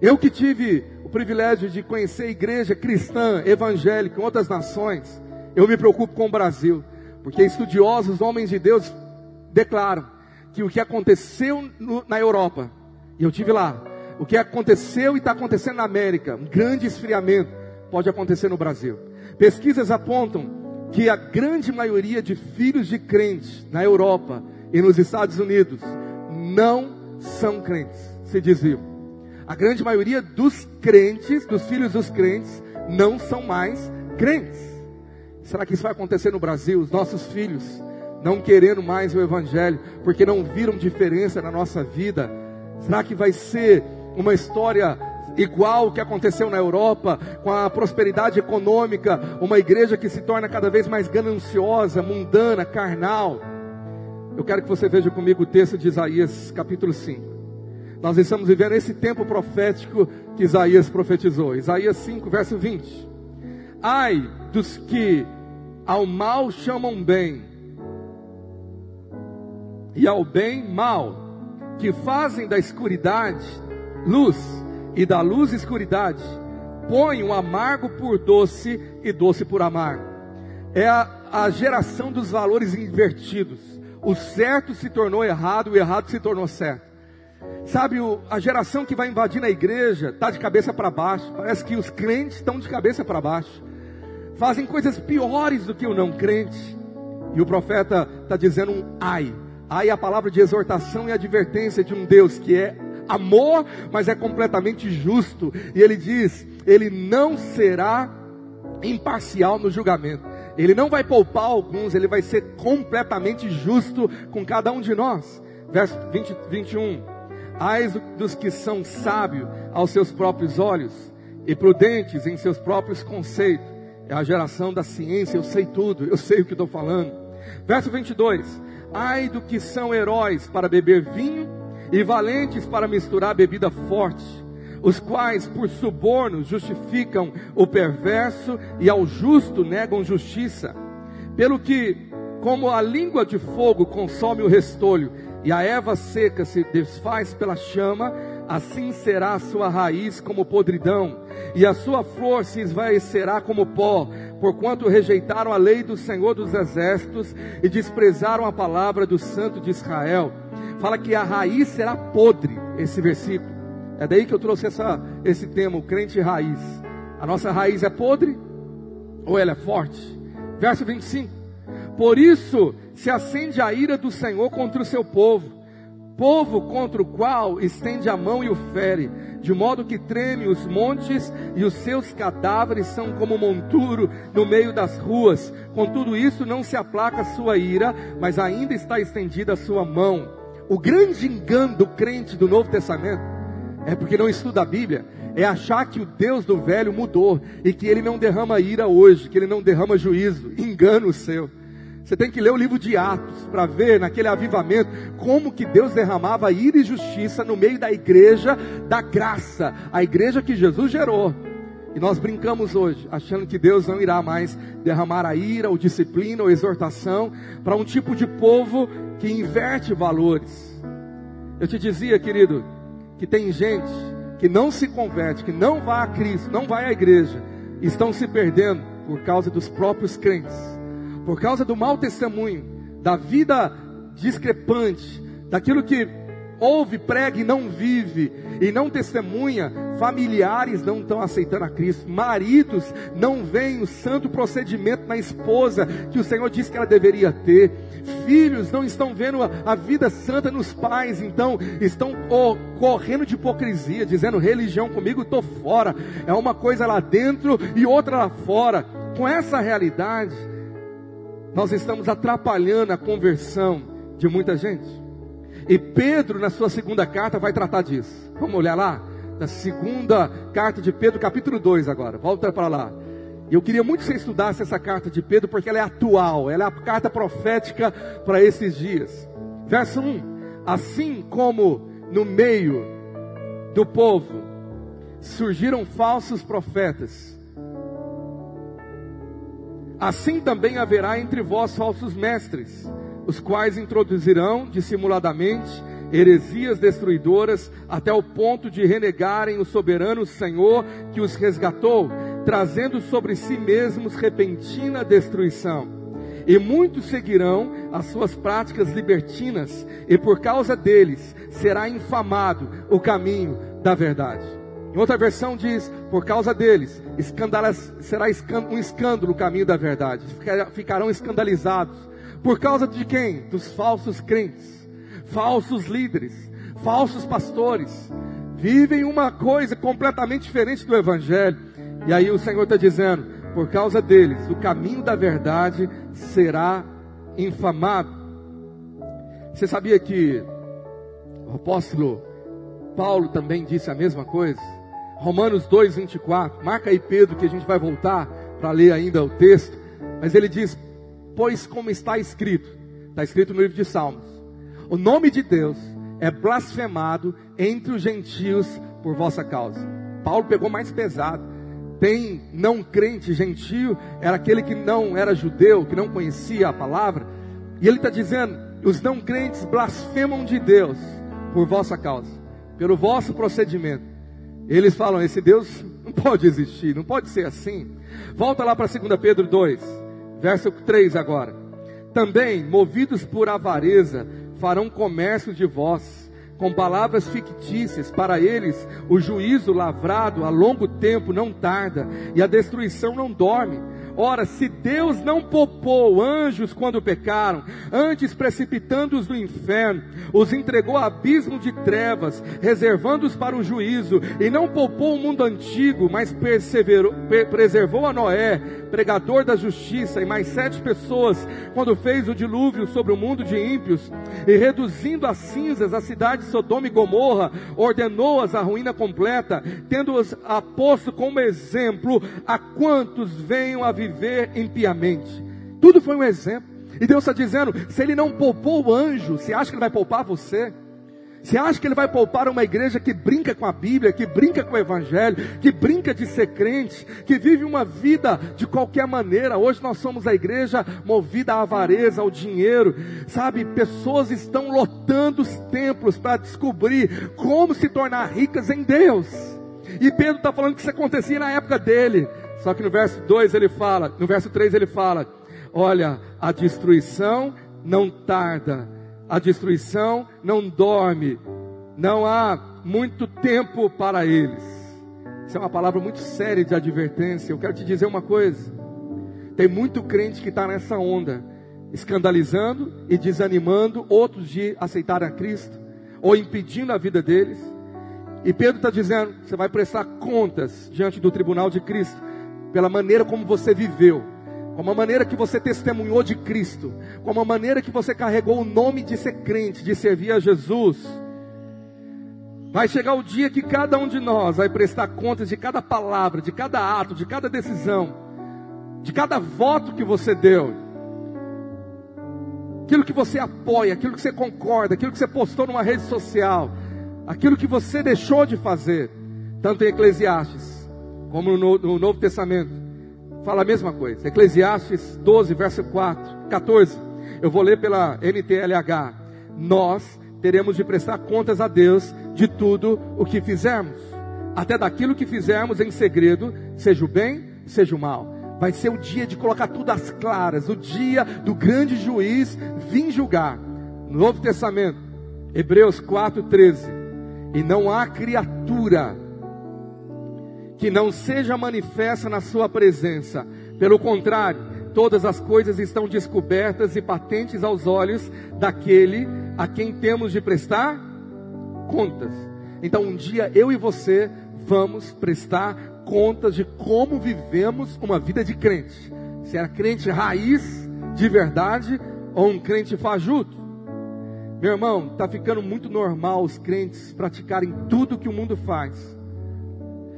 Eu que tive o privilégio de conhecer a igreja cristã, evangélica em outras nações, eu me preocupo com o Brasil, porque estudiosos, homens de Deus, declaram que o que aconteceu no, na Europa, e eu tive lá, o que aconteceu e está acontecendo na América, um grande esfriamento, pode acontecer no Brasil. Pesquisas apontam que a grande maioria de filhos de crentes na Europa e nos Estados Unidos não são crentes, se diziam. A grande maioria dos crentes, dos filhos dos crentes, não são mais crentes. Será que isso vai acontecer no Brasil? Os nossos filhos não querendo mais o Evangelho, porque não viram diferença na nossa vida? Será que vai ser uma história igual que aconteceu na Europa, com a prosperidade econômica, uma igreja que se torna cada vez mais gananciosa, mundana, carnal. Eu quero que você veja comigo o texto de Isaías, capítulo 5. Nós estamos vivendo esse tempo profético que Isaías profetizou. Isaías 5, verso 20. Ai dos que ao mal chamam bem, e ao bem mal, que fazem da escuridade luz e da luz escuridade, põe o amargo por doce e doce por amargo. É a, a geração dos valores invertidos. O certo se tornou errado, o errado se tornou certo. Sabe, o, a geração que vai invadir a igreja está de cabeça para baixo. Parece que os crentes estão de cabeça para baixo. Fazem coisas piores do que o não crente. E o profeta está dizendo um ai. Ai é a palavra de exortação e advertência de um Deus que é amor, mas é completamente justo. E ele diz: ele não será imparcial no julgamento. Ele não vai poupar alguns, ele vai ser completamente justo com cada um de nós. Verso 20, 21. Ai dos que são sábios aos seus próprios olhos e prudentes em seus próprios conceitos. É a geração da ciência, eu sei tudo, eu sei o que estou falando. Verso 22. Ai do que são heróis para beber vinho e valentes para misturar bebida forte, os quais por suborno justificam o perverso e ao justo negam justiça. Pelo que, como a língua de fogo consome o restolho e a erva seca se desfaz pela chama, assim será a sua raiz como podridão, e a sua flor se esvaecerá como pó, porquanto rejeitaram a lei do Senhor dos exércitos e desprezaram a palavra do Santo de Israel fala que a raiz será podre, esse versículo. É daí que eu trouxe essa, esse tema, o crente raiz. A nossa raiz é podre ou ela é forte? Verso 25. Por isso se acende a ira do Senhor contra o seu povo, povo contra o qual estende a mão e o fere, de modo que treme os montes e os seus cadáveres são como monturo no meio das ruas. Com tudo isso não se aplaca a sua ira, mas ainda está estendida a sua mão. O grande engano do crente do Novo Testamento é porque não estuda a Bíblia, é achar que o Deus do velho mudou e que ele não derrama ira hoje, que ele não derrama juízo. Engano seu. Você tem que ler o livro de Atos para ver naquele avivamento como que Deus derramava ira e justiça no meio da igreja da graça, a igreja que Jesus gerou. E nós brincamos hoje, achando que Deus não irá mais derramar a ira, ou disciplina, ou exortação para um tipo de povo que inverte valores. Eu te dizia, querido, que tem gente que não se converte, que não vai a Cristo, não vai à igreja, estão se perdendo por causa dos próprios crentes, por causa do mau testemunho, da vida discrepante, daquilo que ouve, prega e não vive, e não testemunha, familiares não estão aceitando a Cristo, maridos não veem o santo procedimento na esposa que o Senhor disse que ela deveria ter, filhos não estão vendo a, vida santa nos pais, então estão correndo de hipocrisia, dizendo religião comigo, estou fora, é uma coisa lá dentro e outra lá fora. Com essa realidade, nós estamos atrapalhando a conversão de muita gente. E Pedro, na sua segunda carta, vai tratar disso. Vamos olhar lá? Na segunda carta de Pedro, capítulo 2 agora. Volta para lá. Eu queria muito que você estudasse essa carta de Pedro, porque ela é atual, ela é a carta profética para esses dias. Verso 1: Assim como no meio do povo surgiram falsos profetas, assim também haverá entre vós falsos mestres os quais introduzirão dissimuladamente heresias destruidoras até o ponto de renegarem o soberano Senhor que os resgatou, trazendo sobre si mesmos repentina destruição. E muitos seguirão as suas práticas libertinas, e por causa deles será infamado o caminho da verdade. Em outra versão diz: por causa deles será um escândalo o caminho da verdade, ficarão escandalizados por causa de quem? Dos falsos crentes, falsos líderes, falsos pastores. Vivem uma coisa completamente diferente do Evangelho. E aí o Senhor está dizendo: por causa deles, o caminho da verdade será infamado. Você sabia que o apóstolo Paulo também disse a mesma coisa? Romanos 2, 24. Marca aí, Pedro, que a gente vai voltar para ler ainda o texto. Mas ele diz: Pois como está escrito, está escrito no livro de Salmos, o nome de Deus é blasfemado entre os gentios por vossa causa. Paulo pegou mais pesado. Tem não crente, gentio, era aquele que não era judeu, que não conhecia a palavra. E ele está dizendo: os não crentes blasfemam de Deus por vossa causa, pelo vosso procedimento. Eles falam: esse Deus não pode existir, não pode ser assim. Volta lá para 2 Pedro 2. Verso 3 agora. Também, movidos por avareza, farão comércio de vós, com palavras fictícias, para eles o juízo lavrado a longo tempo não tarda, e a destruição não dorme Ora, se Deus não poupou anjos quando pecaram, antes precipitando-os no inferno, os entregou a abismo de trevas, reservando-os para o juízo, e não poupou o mundo antigo, mas preservou a Noé, pregador da justiça, e mais sete pessoas, quando fez o dilúvio sobre o mundo de ímpios, e reduzindo a cinzas a cidade de Sodoma e Gomorra, ordenou-as à ruína completa, tendo-as aposto como exemplo a quantos venham a viver viver impiamente. Tudo foi um exemplo. E Deus está dizendo: se Ele não poupou o anjo, você acha que Ele vai poupar você? Você acha que Ele vai poupar uma igreja que brinca com a Bíblia, que brinca com o Evangelho, que brinca de ser crente, que vive uma vida de qualquer maneira? Hoje nós somos a igreja movida à avareza, ao dinheiro, sabe? Pessoas estão lotando os templos para descobrir como se tornar ricas em Deus. E Pedro está falando que isso acontecia na época dele. Só que no verso 2 ele fala, no verso 3 ele fala: Olha, a destruição não tarda, a destruição não dorme, não há muito tempo para eles. Isso é uma palavra muito séria de advertência. Eu quero te dizer uma coisa: tem muito crente que está nessa onda, escandalizando e desanimando outros de aceitar a Cristo, ou impedindo a vida deles. E Pedro está dizendo: você vai prestar contas diante do tribunal de Cristo pela maneira como você viveu, como a maneira que você testemunhou de Cristo, como a maneira que você carregou o nome de ser crente, de servir a Jesus. Vai chegar o dia que cada um de nós vai prestar contas de cada palavra, de cada ato, de cada decisão, de cada voto que você deu. Aquilo que você apoia, aquilo que você concorda, aquilo que você postou numa rede social, aquilo que você deixou de fazer, tanto em Eclesiastes como no, no Novo Testamento, fala a mesma coisa. Eclesiastes 12, verso 4, 14. Eu vou ler pela NTLH. Nós teremos de prestar contas a Deus de tudo o que fizermos, até daquilo que fizermos em segredo, seja o bem, seja o mal. Vai ser o dia de colocar tudo às claras, o dia do grande juiz vir julgar. No Novo Testamento, Hebreus 4,13. E não há criatura que não seja manifesta na sua presença. Pelo contrário, todas as coisas estão descobertas e patentes aos olhos daquele a quem temos de prestar contas. Então, um dia eu e você vamos prestar contas de como vivemos uma vida de crente. Se era crente raiz, de verdade, ou um crente fajuto. Meu irmão, está ficando muito normal os crentes praticarem tudo que o mundo faz.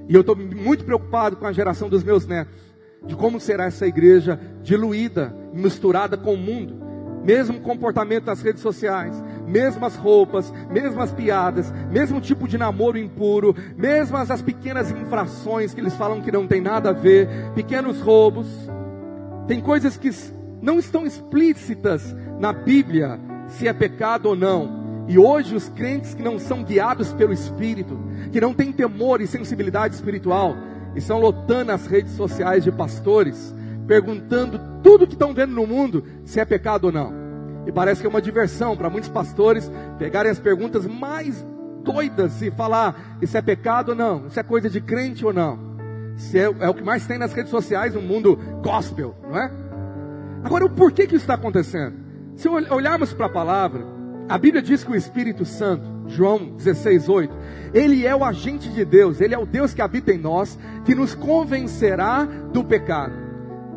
E eu estou muito preocupado com a geração dos meus netos, de como será essa igreja diluída, misturada com o mundo. Mesmo comportamento nas redes sociais, mesmas roupas, mesmas piadas, mesmo tipo de namoro impuro, mesmas as pequenas infrações que eles falam que não tem nada a ver, pequenos roubos. Tem coisas que não estão explícitas na Bíblia, se é pecado ou não. E hoje os crentes que não são guiados pelo Espírito, que não têm temor e sensibilidade espiritual, estão lotando as redes sociais de pastores, perguntando tudo que estão vendo no mundo se é pecado ou não. E parece que é uma diversão para muitos pastores pegarem as perguntas mais doidas e falar: isso é pecado ou não? Isso é coisa de crente ou não? Isso é, é o que mais tem nas redes sociais no mundo gospel, não é? Agora, o porquê que isso está acontecendo? Se olharmos para a palavra, a Bíblia diz que o Espírito Santo, João 16, 8, ele é o agente de Deus, ele é o Deus que habita em nós, que nos convencerá do pecado.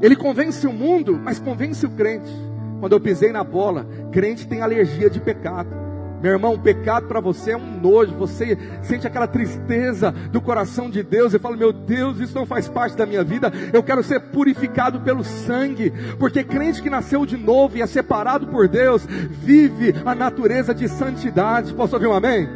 Ele convence o mundo, mas convence o crente. Quando eu pisei na bola, crente tem alergia de pecado. Meu irmão, o pecado para você é um nojo, você sente aquela tristeza do coração de Deus e fala: Meu Deus, isso não faz parte da minha vida, eu quero ser purificado pelo sangue, porque crente que nasceu de novo e é separado por Deus, vive a natureza de santidade. Posso ouvir um amém?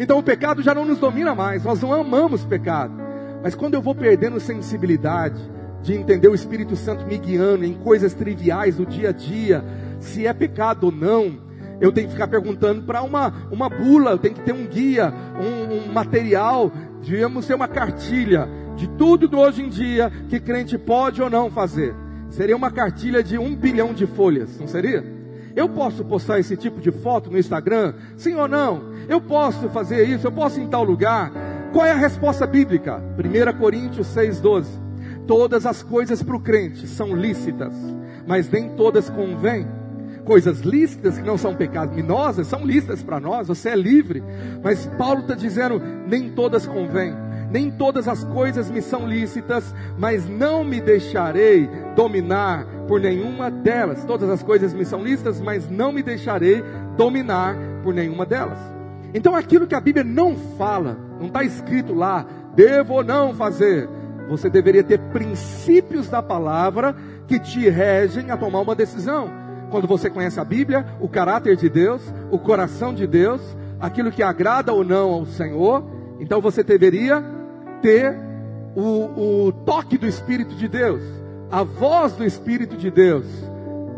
Então o pecado já não nos domina mais, nós não amamos pecado, mas quando eu vou perdendo sensibilidade, de entender o Espírito Santo me guiando em coisas triviais do dia a dia, se é pecado ou não, eu tenho que ficar perguntando para uma, uma bula, eu tenho que ter um guia, um, um material, devíamos ter uma cartilha de tudo do hoje em dia que crente pode ou não fazer. Seria uma cartilha de um bilhão de folhas, não seria? Eu posso postar esse tipo de foto no Instagram? Sim ou não? Eu posso fazer isso? Eu posso ir em tal lugar? Qual é a resposta bíblica? 1 Coríntios 6,12. Todas as coisas para o crente são lícitas, mas nem todas convêm coisas lícitas que não são pecaminosas, são lícitas para nós, você é livre. Mas Paulo está dizendo: nem todas convêm, nem todas as coisas me são lícitas, mas não me deixarei dominar por nenhuma delas. Todas as coisas me são lícitas, mas não me deixarei dominar por nenhuma delas. Então aquilo que a Bíblia não fala, não está escrito lá, devo ou não fazer. Você deveria ter princípios da palavra que te regem a tomar uma decisão quando você conhece a Bíblia, o caráter de Deus, o coração de Deus, aquilo que agrada ou não ao Senhor, então você deveria ter o, o toque do Espírito de Deus, a voz do Espírito de Deus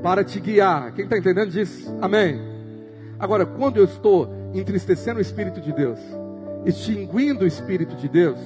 para te guiar. Quem está entendendo diz amém. Agora, quando eu estou entristecendo o Espírito de Deus, extinguindo o Espírito de Deus,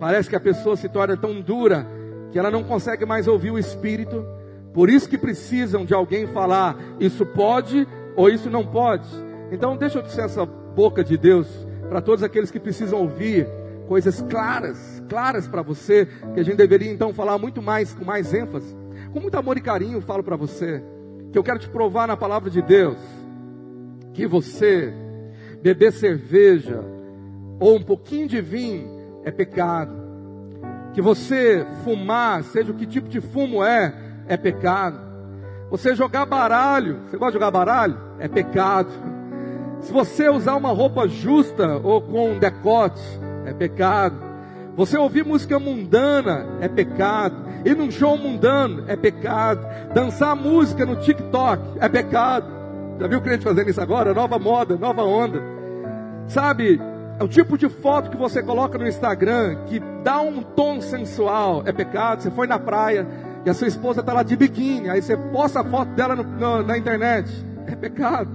parece que a pessoa se torna tão dura que ela não consegue mais ouvir o Espírito por isso que precisam de alguém falar, isso pode ou isso não pode. Então deixa eu ser essa boca de Deus para todos aqueles que precisam ouvir coisas claras, claras para você, que a gente deveria então falar muito mais, com mais ênfase. Com muito amor e carinho falo para você, que eu quero te provar na palavra de Deus, que você beber cerveja ou um pouquinho de vinho é pecado. Que você fumar, seja o que tipo de fumo é, é pecado. Você jogar baralho, você gosta de jogar baralho? É pecado. Se você usar uma roupa justa ou com decote, é pecado. Você ouvir música mundana é pecado. Ir num show mundano é pecado. Dançar música no TikTok é pecado. Já viu o crente fazendo isso agora? Nova moda, nova onda. Sabe, é o tipo de foto que você coloca no Instagram que dá um tom sensual, é pecado. Você foi na praia, e a sua esposa está lá de biquíni, aí você posta a foto dela no, no, na internet, é pecado.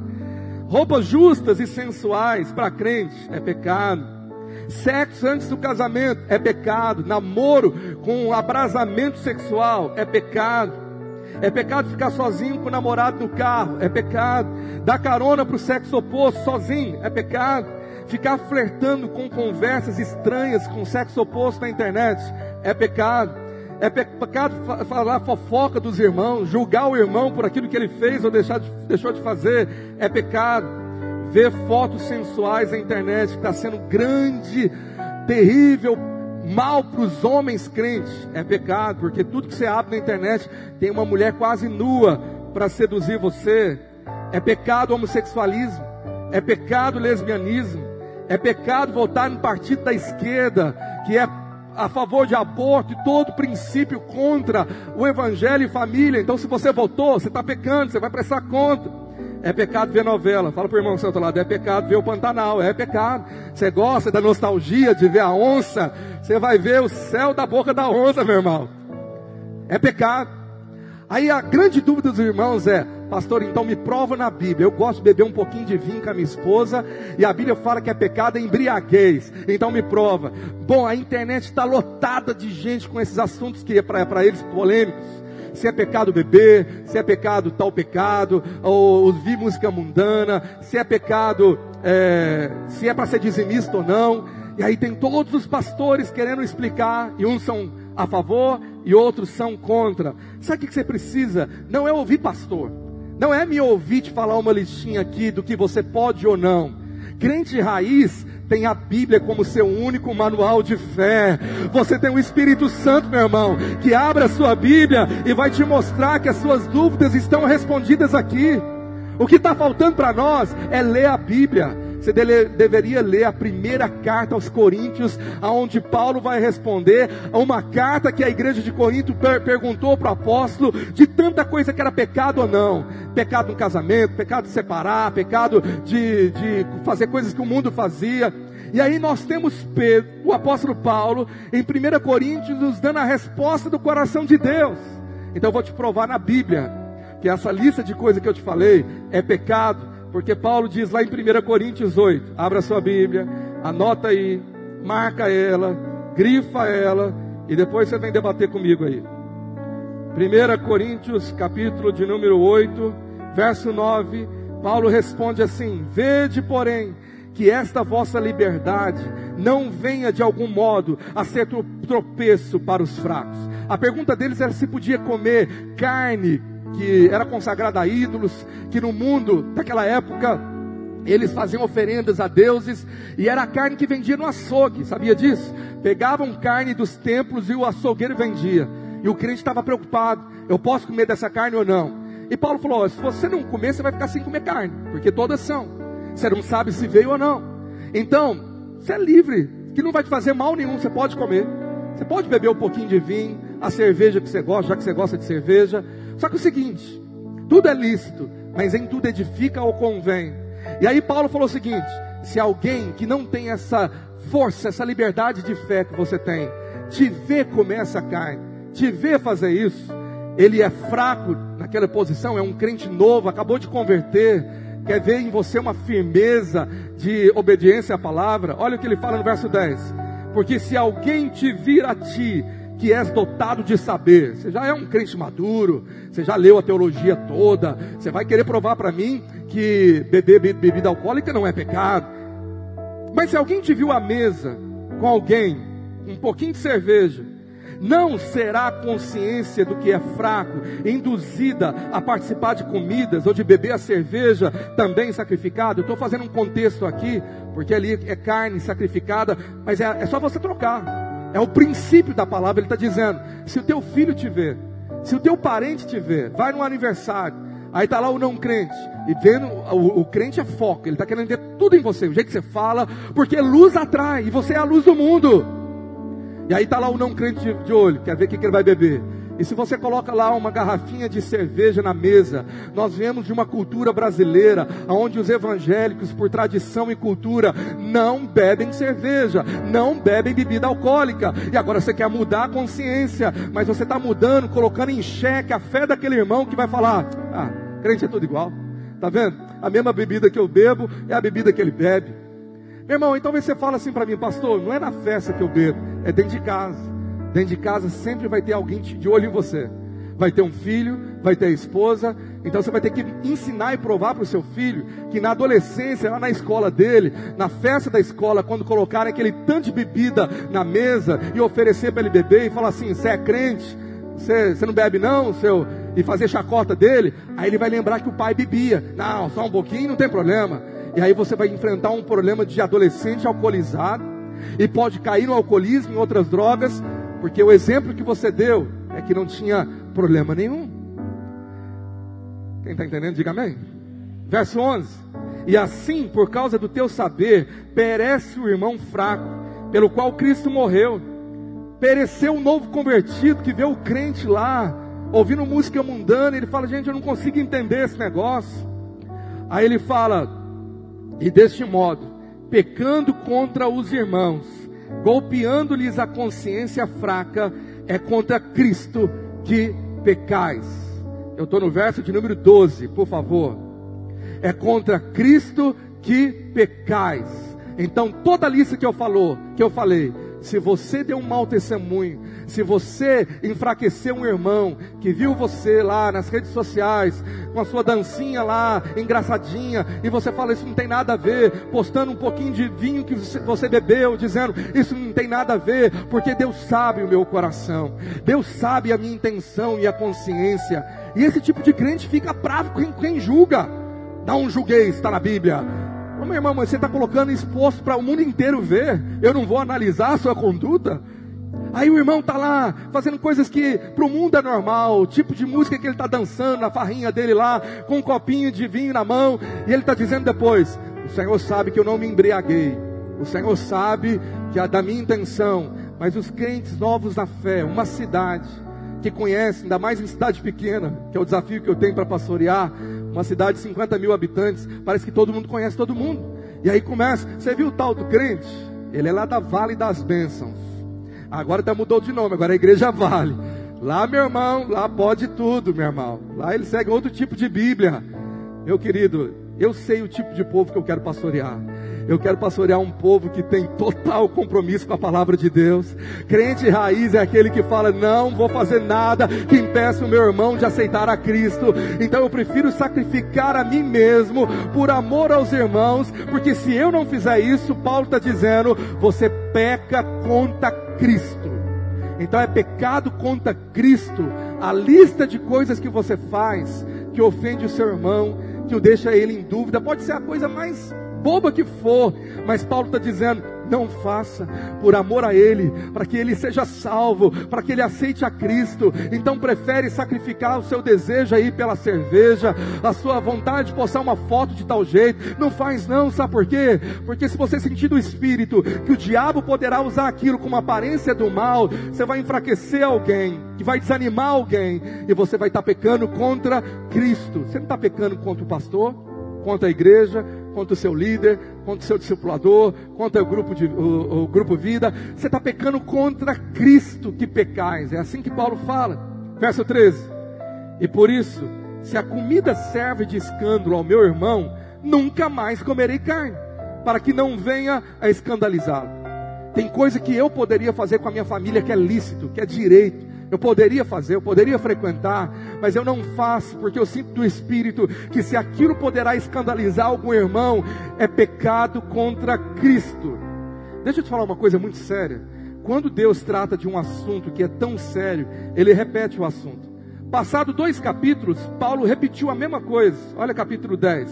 Roupas justas e sensuais para crente, é pecado. Sexo antes do casamento, é pecado. Namoro com abrasamento sexual, é pecado. É pecado ficar sozinho com o namorado no carro. É pecado. Dar carona para o sexo oposto sozinho. É pecado. Ficar flertando com conversas estranhas com o sexo oposto na internet. É pecado. É pecado falar fofoca dos irmãos, julgar o irmão por aquilo que ele fez ou deixar de, deixou de fazer. É pecado. Ver fotos sensuais na internet que está sendo grande, terrível mal para os homens crentes é pecado, porque tudo que você abre na internet tem uma mulher quase nua para seduzir você. É pecado homossexualismo, é pecado lesbianismo, é pecado votar no partido da esquerda, que é a favor de aborto e todo princípio contra o evangelho e família. Então, se você votou, você está pecando, você vai prestar conta. É pecado ver novela. Fala para o irmão seu outro lado, é pecado ver o Pantanal, é pecado. Você gosta da nostalgia de ver a onça, você vai ver o céu da boca da onça, meu irmão. É pecado. Aí a grande dúvida dos irmãos é, pastor, então me prova na Bíblia. Eu gosto de beber um pouquinho de vinho com a minha esposa, e a Bíblia fala que é pecado é embriaguez. Então me prova. Bom, a internet está lotada de gente com esses assuntos que é para eles polêmicos se é pecado beber, se é pecado tal pecado, ou ouvir música mundana, se é pecado, é, se é para ser dizimista ou não. E aí tem todos os pastores querendo explicar, e uns são a favor e outros são contra. Sabe o que você precisa? Não é ouvir pastor, não é me ouvir te falar uma listinha aqui do que você pode ou não. Crente raiz tem a Bíblia como seu único manual de fé. Você tem o Espírito Santo, meu irmão, que abre a sua Bíblia e vai te mostrar que as suas dúvidas estão respondidas aqui. O que está faltando para nós é ler a Bíblia. Você dele, deveria ler a primeira carta aos Coríntios, aonde Paulo vai responder a uma carta que a igreja de Corinto per perguntou para o apóstolo de tanta coisa que era pecado ou não. Pecado no casamento, pecado de separar, pecado de, de fazer coisas que o mundo fazia. E aí nós temos Pedro, o apóstolo Paulo, em 1 Coríntios, nos dando a resposta do coração de Deus. Então eu vou te provar na Bíblia que essa lista de coisas que eu te falei é pecado, porque Paulo diz lá em 1 Coríntios 8, abra sua Bíblia, anota aí, marca ela, grifa ela, e depois você vem debater comigo aí. 1 Coríntios, capítulo de número 8, verso 9, Paulo responde assim: Vede, porém, que esta vossa liberdade não venha de algum modo a ser tropeço para os fracos. A pergunta deles era se podia comer carne que era consagrada a ídolos, que no mundo daquela época eles faziam oferendas a deuses e era a carne que vendia no açougue, sabia disso? Pegavam carne dos templos e o açougueiro vendia. E o crente estava preocupado: eu posso comer dessa carne ou não? E Paulo falou: se você não comer, você vai ficar sem comer carne, porque todas são. Você não sabe se veio ou não. Então, você é livre, que não vai te fazer mal nenhum, você pode comer. Você pode beber um pouquinho de vinho, a cerveja que você gosta, já que você gosta de cerveja. Só que o seguinte, tudo é lícito, mas em tudo edifica ou convém. E aí Paulo falou o seguinte: se alguém que não tem essa força, essa liberdade de fé que você tem, te vê comer essa carne, te vê fazer isso, ele é fraco naquela posição, é um crente novo, acabou de converter, quer ver em você uma firmeza de obediência à palavra. Olha o que ele fala no verso 10: Porque se alguém te vir a ti que és dotado de saber. Você já é um crente maduro, você já leu a teologia toda, você vai querer provar para mim que beber bebida alcoólica não é pecado. Mas se alguém te viu à mesa com alguém, um pouquinho de cerveja, não será a consciência do que é fraco, induzida a participar de comidas ou de beber a cerveja também sacrificada. Eu estou fazendo um contexto aqui, porque ali é carne sacrificada, mas é, é só você trocar. É o princípio da palavra, ele está dizendo: se o teu filho te vê, se o teu parente te vê, vai no aniversário, aí está lá o não crente, e vendo, o, o crente é foco, ele está querendo ver tudo em você, o jeito que você fala, porque luz atrai, e você é a luz do mundo. E aí está lá o não crente de, de olho, quer ver o que, que ele vai beber. E se você coloca lá uma garrafinha de cerveja na mesa, nós vemos de uma cultura brasileira, onde os evangélicos, por tradição e cultura, não bebem cerveja, não bebem bebida alcoólica. E agora você quer mudar a consciência, mas você está mudando, colocando em xeque a fé daquele irmão que vai falar: ah, crente é tudo igual. Tá vendo? A mesma bebida que eu bebo é a bebida que ele bebe. Meu irmão, então você fala assim para mim, pastor, não é na festa que eu bebo, é dentro de casa. Dentro de casa sempre vai ter alguém de olho em você. vai ter um filho, vai ter a esposa. Então você vai ter que ensinar e provar para o seu filho que na adolescência, lá na escola dele, na festa da escola, quando colocarem aquele tanto de bebida na mesa e oferecer para ele beber e falar assim: você é crente, você, você não bebe não, seu, e fazer chacota dele, aí ele vai lembrar que o pai bebia. Não, só um pouquinho, não tem problema. E aí você vai enfrentar um problema de adolescente alcoolizado e pode cair no alcoolismo e outras drogas, porque o exemplo que você deu é que não tinha problema nenhum. Quem está entendendo, diga amém. Verso 11: E assim, por causa do teu saber, perece o irmão fraco, pelo qual Cristo morreu. Pereceu o novo convertido que vê o crente lá, ouvindo música mundana, ele fala: Gente, eu não consigo entender esse negócio. Aí ele fala: E deste modo, pecando contra os irmãos, golpeando-lhes a consciência fraca, é contra Cristo que pecais. Eu estou no verso de número 12, por favor. É contra Cristo que pecais. Então toda a lista que eu falou, que eu falei, se você deu um mau testemunho, se você enfraqueceu um irmão que viu você lá nas redes sociais, com a sua dancinha lá, engraçadinha, e você fala, isso não tem nada a ver, postando um pouquinho de vinho que você bebeu, dizendo, isso não tem nada a ver, porque Deus sabe o meu coração, Deus sabe a minha intenção e a consciência, e esse tipo de crente fica bravo com quem julga, não julguei, está na Bíblia, meu irmão, mas você está colocando exposto para o mundo inteiro ver. Eu não vou analisar a sua conduta. Aí o irmão está lá fazendo coisas que para o mundo é normal, tipo de música que ele está dançando na farrinha dele lá, com um copinho de vinho na mão, e ele está dizendo depois: O Senhor sabe que eu não me embriaguei, o Senhor sabe que é da minha intenção, mas os crentes novos na fé, uma cidade que conhece, ainda mais em cidade pequena, que é o desafio que eu tenho para pastorear, uma cidade de 50 mil habitantes, parece que todo mundo conhece todo mundo. E aí começa, você viu o tal do crente? Ele é lá da Vale das Bênçãos. Agora até mudou de nome, agora é a Igreja Vale. Lá, meu irmão, lá pode tudo, meu irmão. Lá ele segue outro tipo de Bíblia. Meu querido, eu sei o tipo de povo que eu quero pastorear. Eu quero pastorear um povo que tem total compromisso com a palavra de Deus. Crente raiz é aquele que fala: não vou fazer nada que impeça o meu irmão de aceitar a Cristo. Então eu prefiro sacrificar a mim mesmo por amor aos irmãos, porque se eu não fizer isso, Paulo está dizendo: você peca contra Cristo. Então é pecado contra Cristo. A lista de coisas que você faz que ofende o seu irmão, que o deixa ele em dúvida, pode ser a coisa mais boba que for, mas Paulo está dizendo: não faça por amor a Ele, para que Ele seja salvo, para que Ele aceite a Cristo. Então prefere sacrificar o seu desejo aí pela cerveja, a sua vontade de postar uma foto de tal jeito. Não faz não, sabe por quê? Porque se você sentir do Espírito que o diabo poderá usar aquilo como aparência do mal, você vai enfraquecer alguém, que vai desanimar alguém, e você vai estar pecando contra Cristo. Você não está pecando contra o pastor, contra a igreja, contra o seu líder, contra o seu discipulador, contra o grupo, de, o, o grupo vida. Você está pecando contra Cristo que pecais. É assim que Paulo fala. Verso 13. E por isso, se a comida serve de escândalo ao meu irmão, nunca mais comerei carne, para que não venha a escandalizá-lo. Tem coisa que eu poderia fazer com a minha família que é lícito, que é direito, eu poderia fazer, eu poderia frequentar, mas eu não faço, porque eu sinto do Espírito que se aquilo poderá escandalizar algum irmão, é pecado contra Cristo. Deixa eu te falar uma coisa muito séria. Quando Deus trata de um assunto que é tão sério, Ele repete o assunto. Passado dois capítulos, Paulo repetiu a mesma coisa. Olha capítulo 10.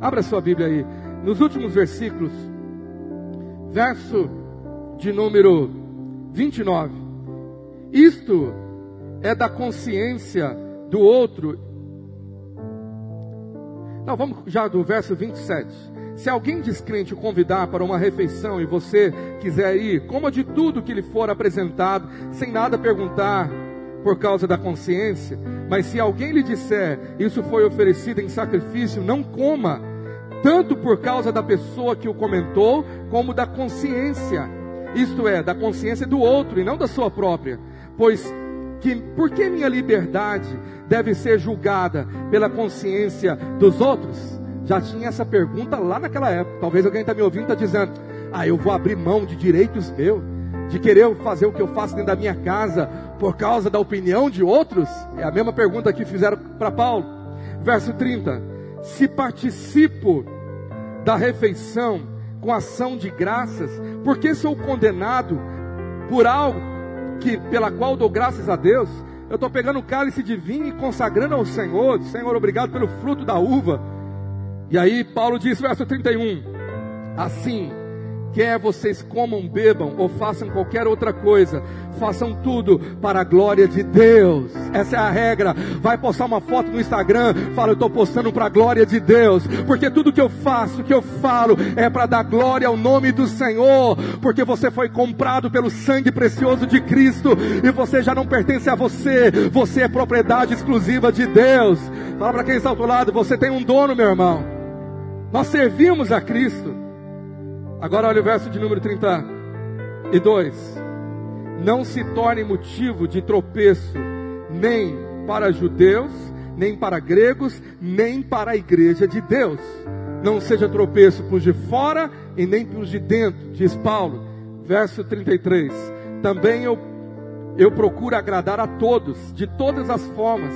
Abra sua Bíblia aí. Nos últimos versículos, verso de número 29. Isto é da consciência do outro. Não, vamos já do verso 27. Se alguém descrente o convidar para uma refeição e você quiser ir, coma de tudo que lhe for apresentado, sem nada perguntar por causa da consciência. Mas se alguém lhe disser, isso foi oferecido em sacrifício, não coma, tanto por causa da pessoa que o comentou, como da consciência. Isto é, da consciência do outro e não da sua própria. Pois que por que minha liberdade deve ser julgada pela consciência dos outros? Já tinha essa pergunta lá naquela época. Talvez alguém está me ouvindo está dizendo: Ah, eu vou abrir mão de direitos meus. de querer fazer o que eu faço dentro da minha casa por causa da opinião de outros? É a mesma pergunta que fizeram para Paulo. Verso 30. Se participo da refeição com ação de graças, porque sou condenado por algo que pela qual dou graças a Deus? Eu estou pegando o cálice de vinho e consagrando ao Senhor. Senhor, obrigado pelo fruto da uva. E aí Paulo diz, verso 31. Assim, quer vocês comam, bebam ou façam qualquer outra coisa, façam tudo para a glória de Deus. Essa é a regra. Vai postar uma foto no Instagram, fala, eu estou postando para a glória de Deus, porque tudo que eu faço, que eu falo, é para dar glória ao nome do Senhor, porque você foi comprado pelo sangue precioso de Cristo e você já não pertence a você, você é propriedade exclusiva de Deus. Fala para quem está ao outro lado, você tem um dono, meu irmão. Nós servimos a Cristo. Agora olha o verso de número 32. Não se torne motivo de tropeço nem para judeus, nem para gregos, nem para a igreja de Deus. Não seja tropeço para os de fora e nem para os de dentro, diz Paulo. Verso 33. Também eu, eu procuro agradar a todos, de todas as formas,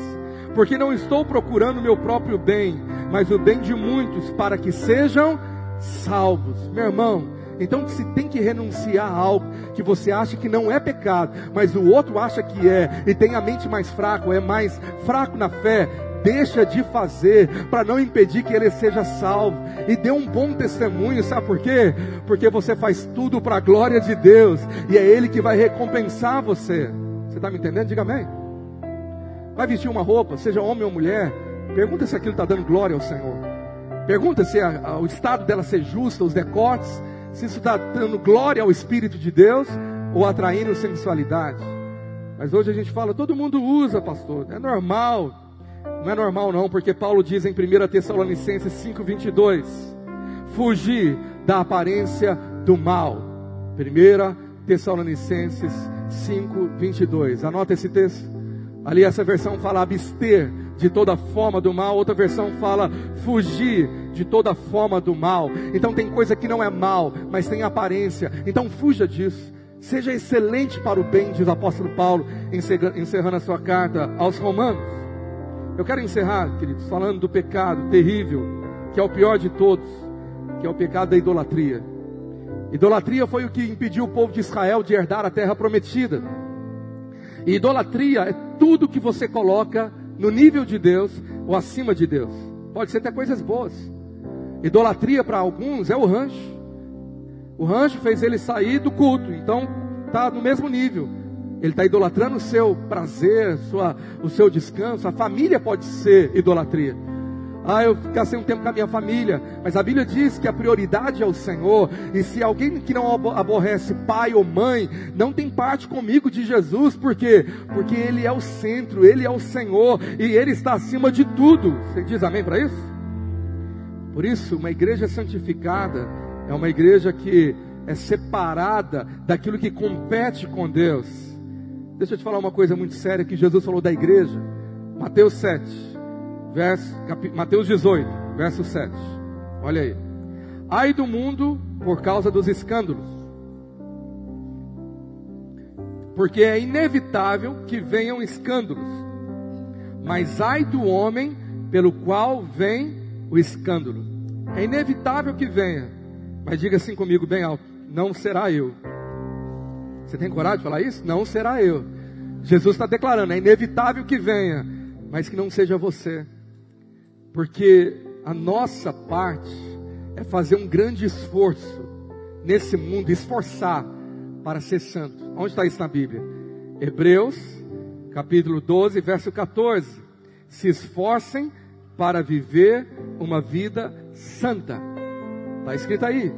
porque não estou procurando meu próprio bem, mas o bem de muitos, para que sejam salvos. Meu irmão, então se tem que renunciar a algo que você acha que não é pecado, mas o outro acha que é, e tem a mente mais fraca, é mais fraco na fé, deixa de fazer para não impedir que ele seja salvo e dê um bom testemunho, sabe por quê? Porque você faz tudo para a glória de Deus e é Ele que vai recompensar você. Você está me entendendo? Diga amém. Vai vestir uma roupa, seja homem ou mulher, pergunta se aquilo está dando glória ao Senhor. Pergunta se a, a, o estado dela ser justo, os decotes, se isso está dando glória ao Espírito de Deus ou atraindo sensualidade. Mas hoje a gente fala, todo mundo usa, pastor, é normal. Não é normal não, porque Paulo diz em 1 Tessalonicenses 5,22, fugir da aparência do mal. 1 Tessalonicenses 5,22. Anota esse texto. Ali essa versão fala abster de toda forma do mal, outra versão fala fugir de toda forma do mal. Então tem coisa que não é mal, mas tem aparência. Então fuja disso. Seja excelente para o bem, diz o apóstolo Paulo, encerrando a sua carta aos Romanos. Eu quero encerrar, queridos, falando do pecado terrível, que é o pior de todos, que é o pecado da idolatria. Idolatria foi o que impediu o povo de Israel de herdar a terra prometida. E idolatria é tudo que você coloca no nível de Deus ou acima de Deus. Pode ser até coisas boas. Idolatria para alguns é o rancho. O rancho fez ele sair do culto, então está no mesmo nível. Ele está idolatrando o seu prazer, sua, o seu descanso. A família pode ser idolatria. Ah, eu gastei um tempo com a minha família. Mas a Bíblia diz que a prioridade é o Senhor. E se alguém que não aborrece pai ou mãe, não tem parte comigo de Jesus, por quê? Porque Ele é o centro, Ele é o Senhor e Ele está acima de tudo. Você diz amém para isso? Por isso, uma igreja santificada é uma igreja que é separada daquilo que compete com Deus. Deixa eu te falar uma coisa muito séria que Jesus falou da igreja. Mateus 7 verso, cap, Mateus 18, verso 7. Olha aí. Ai do mundo por causa dos escândalos. Porque é inevitável que venham escândalos. Mas ai do homem pelo qual vem o escândalo. É inevitável que venha. Mas diga assim comigo bem alto: não será eu. Você tem coragem de falar isso? Não será eu. Jesus está declarando: é inevitável que venha, mas que não seja você. Porque a nossa parte é fazer um grande esforço nesse mundo, esforçar para ser santo. Onde está isso na Bíblia? Hebreus, capítulo 12, verso 14. Se esforcem para viver uma vida santa. Está escrito aí.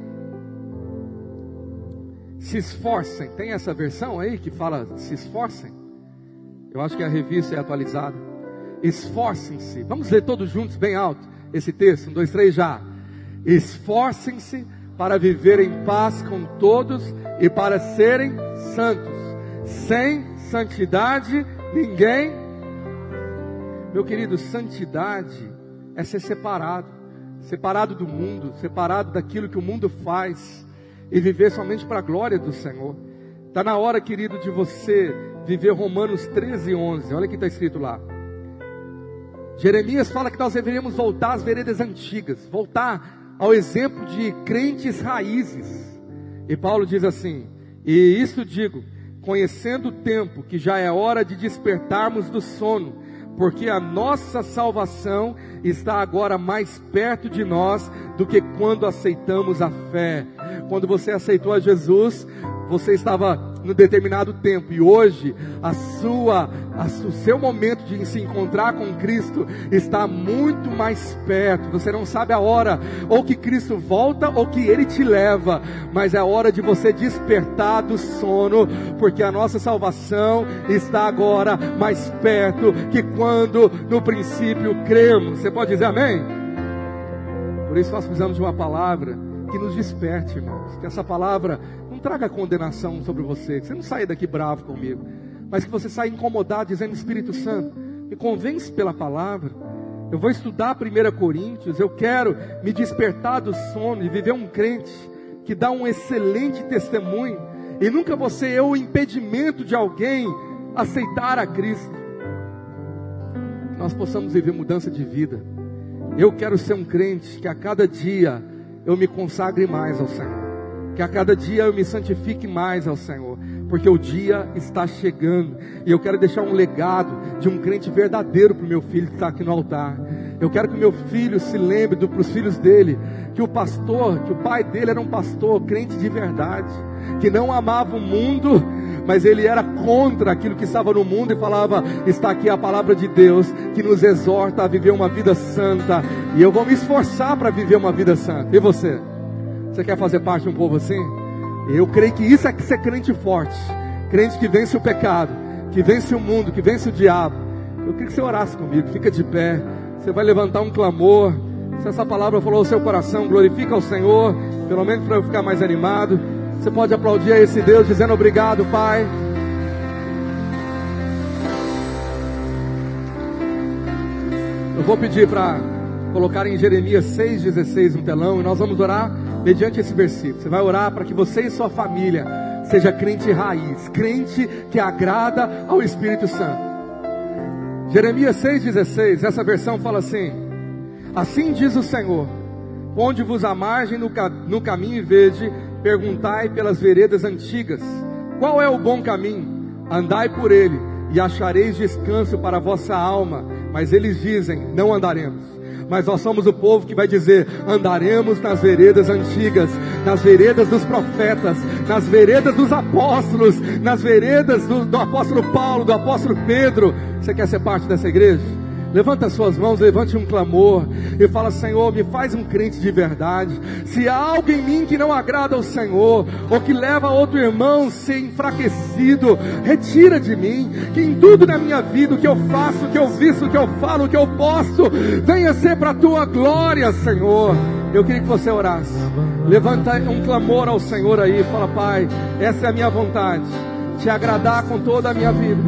Se esforcem. Tem essa versão aí que fala se esforcem? Eu acho que a revista é atualizada esforcem-se. Vamos ler todos juntos, bem alto, esse texto. Um, dois, três, já. Esforcem-se para viver em paz com todos e para serem santos. Sem santidade, ninguém. Meu querido, santidade é ser separado separado do mundo, separado daquilo que o mundo faz e viver somente para a glória do Senhor. Está na hora, querido, de você viver Romanos 13, 11. Olha o que está escrito lá. Jeremias fala que nós deveríamos voltar às veredas antigas, voltar ao exemplo de crentes raízes. E Paulo diz assim: E isso digo, conhecendo o tempo, que já é hora de despertarmos do sono, porque a nossa salvação está agora mais perto de nós do que quando aceitamos a fé. Quando você aceitou a Jesus, você estava no determinado tempo e hoje a sua, a, o seu momento de se encontrar com Cristo está muito mais perto. Você não sabe a hora ou que Cristo volta ou que Ele te leva, mas é hora de você despertar do sono, porque a nossa salvação está agora mais perto que quando no princípio cremos. Você pode dizer amém? Por isso nós precisamos de uma palavra que nos desperte, irmãos. Que essa palavra traga condenação sobre você, que você não saia daqui bravo comigo, mas que você saia incomodado, dizendo: Espírito Santo, me convence pela palavra. Eu vou estudar 1 Coríntios, eu quero me despertar do sono e viver um crente que dá um excelente testemunho, e nunca você é o impedimento de alguém aceitar a Cristo. Nós possamos viver mudança de vida. Eu quero ser um crente que a cada dia eu me consagre mais ao Senhor. Que a cada dia eu me santifique mais ao Senhor, porque o dia está chegando e eu quero deixar um legado de um crente verdadeiro para o meu filho que está aqui no altar. Eu quero que meu filho se lembre para os filhos dele que o pastor, que o pai dele era um pastor crente de verdade, que não amava o mundo, mas ele era contra aquilo que estava no mundo e falava: está aqui a palavra de Deus que nos exorta a viver uma vida santa, e eu vou me esforçar para viver uma vida santa. E você? Você quer fazer parte de um povo assim? Eu creio que isso é que ser crente forte. Crente que vence o pecado, que vence o mundo, que vence o diabo. Eu queria que você orasse comigo, fica de pé. Você vai levantar um clamor. Se essa palavra falou ao seu coração, glorifica o Senhor, pelo menos para eu ficar mais animado. Você pode aplaudir a esse Deus dizendo obrigado, Pai. Eu vou pedir para colocar em Jeremias 6,16 no telão e nós vamos orar mediante esse versículo. Você vai orar para que você e sua família seja crente raiz, crente que agrada ao Espírito Santo. Jeremias 6,16, essa versão fala assim: Assim diz o Senhor: Ponde-vos à margem no, no caminho e vede, perguntai pelas veredas antigas: Qual é o bom caminho? Andai por ele, e achareis descanso para a vossa alma. Mas eles dizem: Não andaremos mas nós somos o povo que vai dizer: andaremos nas veredas antigas, nas veredas dos profetas, nas veredas dos apóstolos, nas veredas do, do apóstolo Paulo, do apóstolo Pedro. Você quer ser parte dessa igreja? Levanta as suas mãos, levante um clamor e fala: Senhor, me faz um crente de verdade. Se há algo em mim que não agrada ao Senhor, ou que leva outro irmão a ser enfraquecido, retira de mim. Que em tudo na minha vida, o que eu faço, o que eu visto, o que eu falo, o que eu posto, venha ser para a tua glória, Senhor. Eu queria que você orasse. Levanta um clamor ao Senhor aí. Fala, Pai, essa é a minha vontade. Te agradar com toda a minha vida.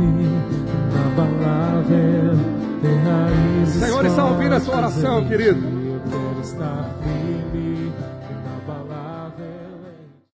Senhor está ouvindo a sua oração, querido.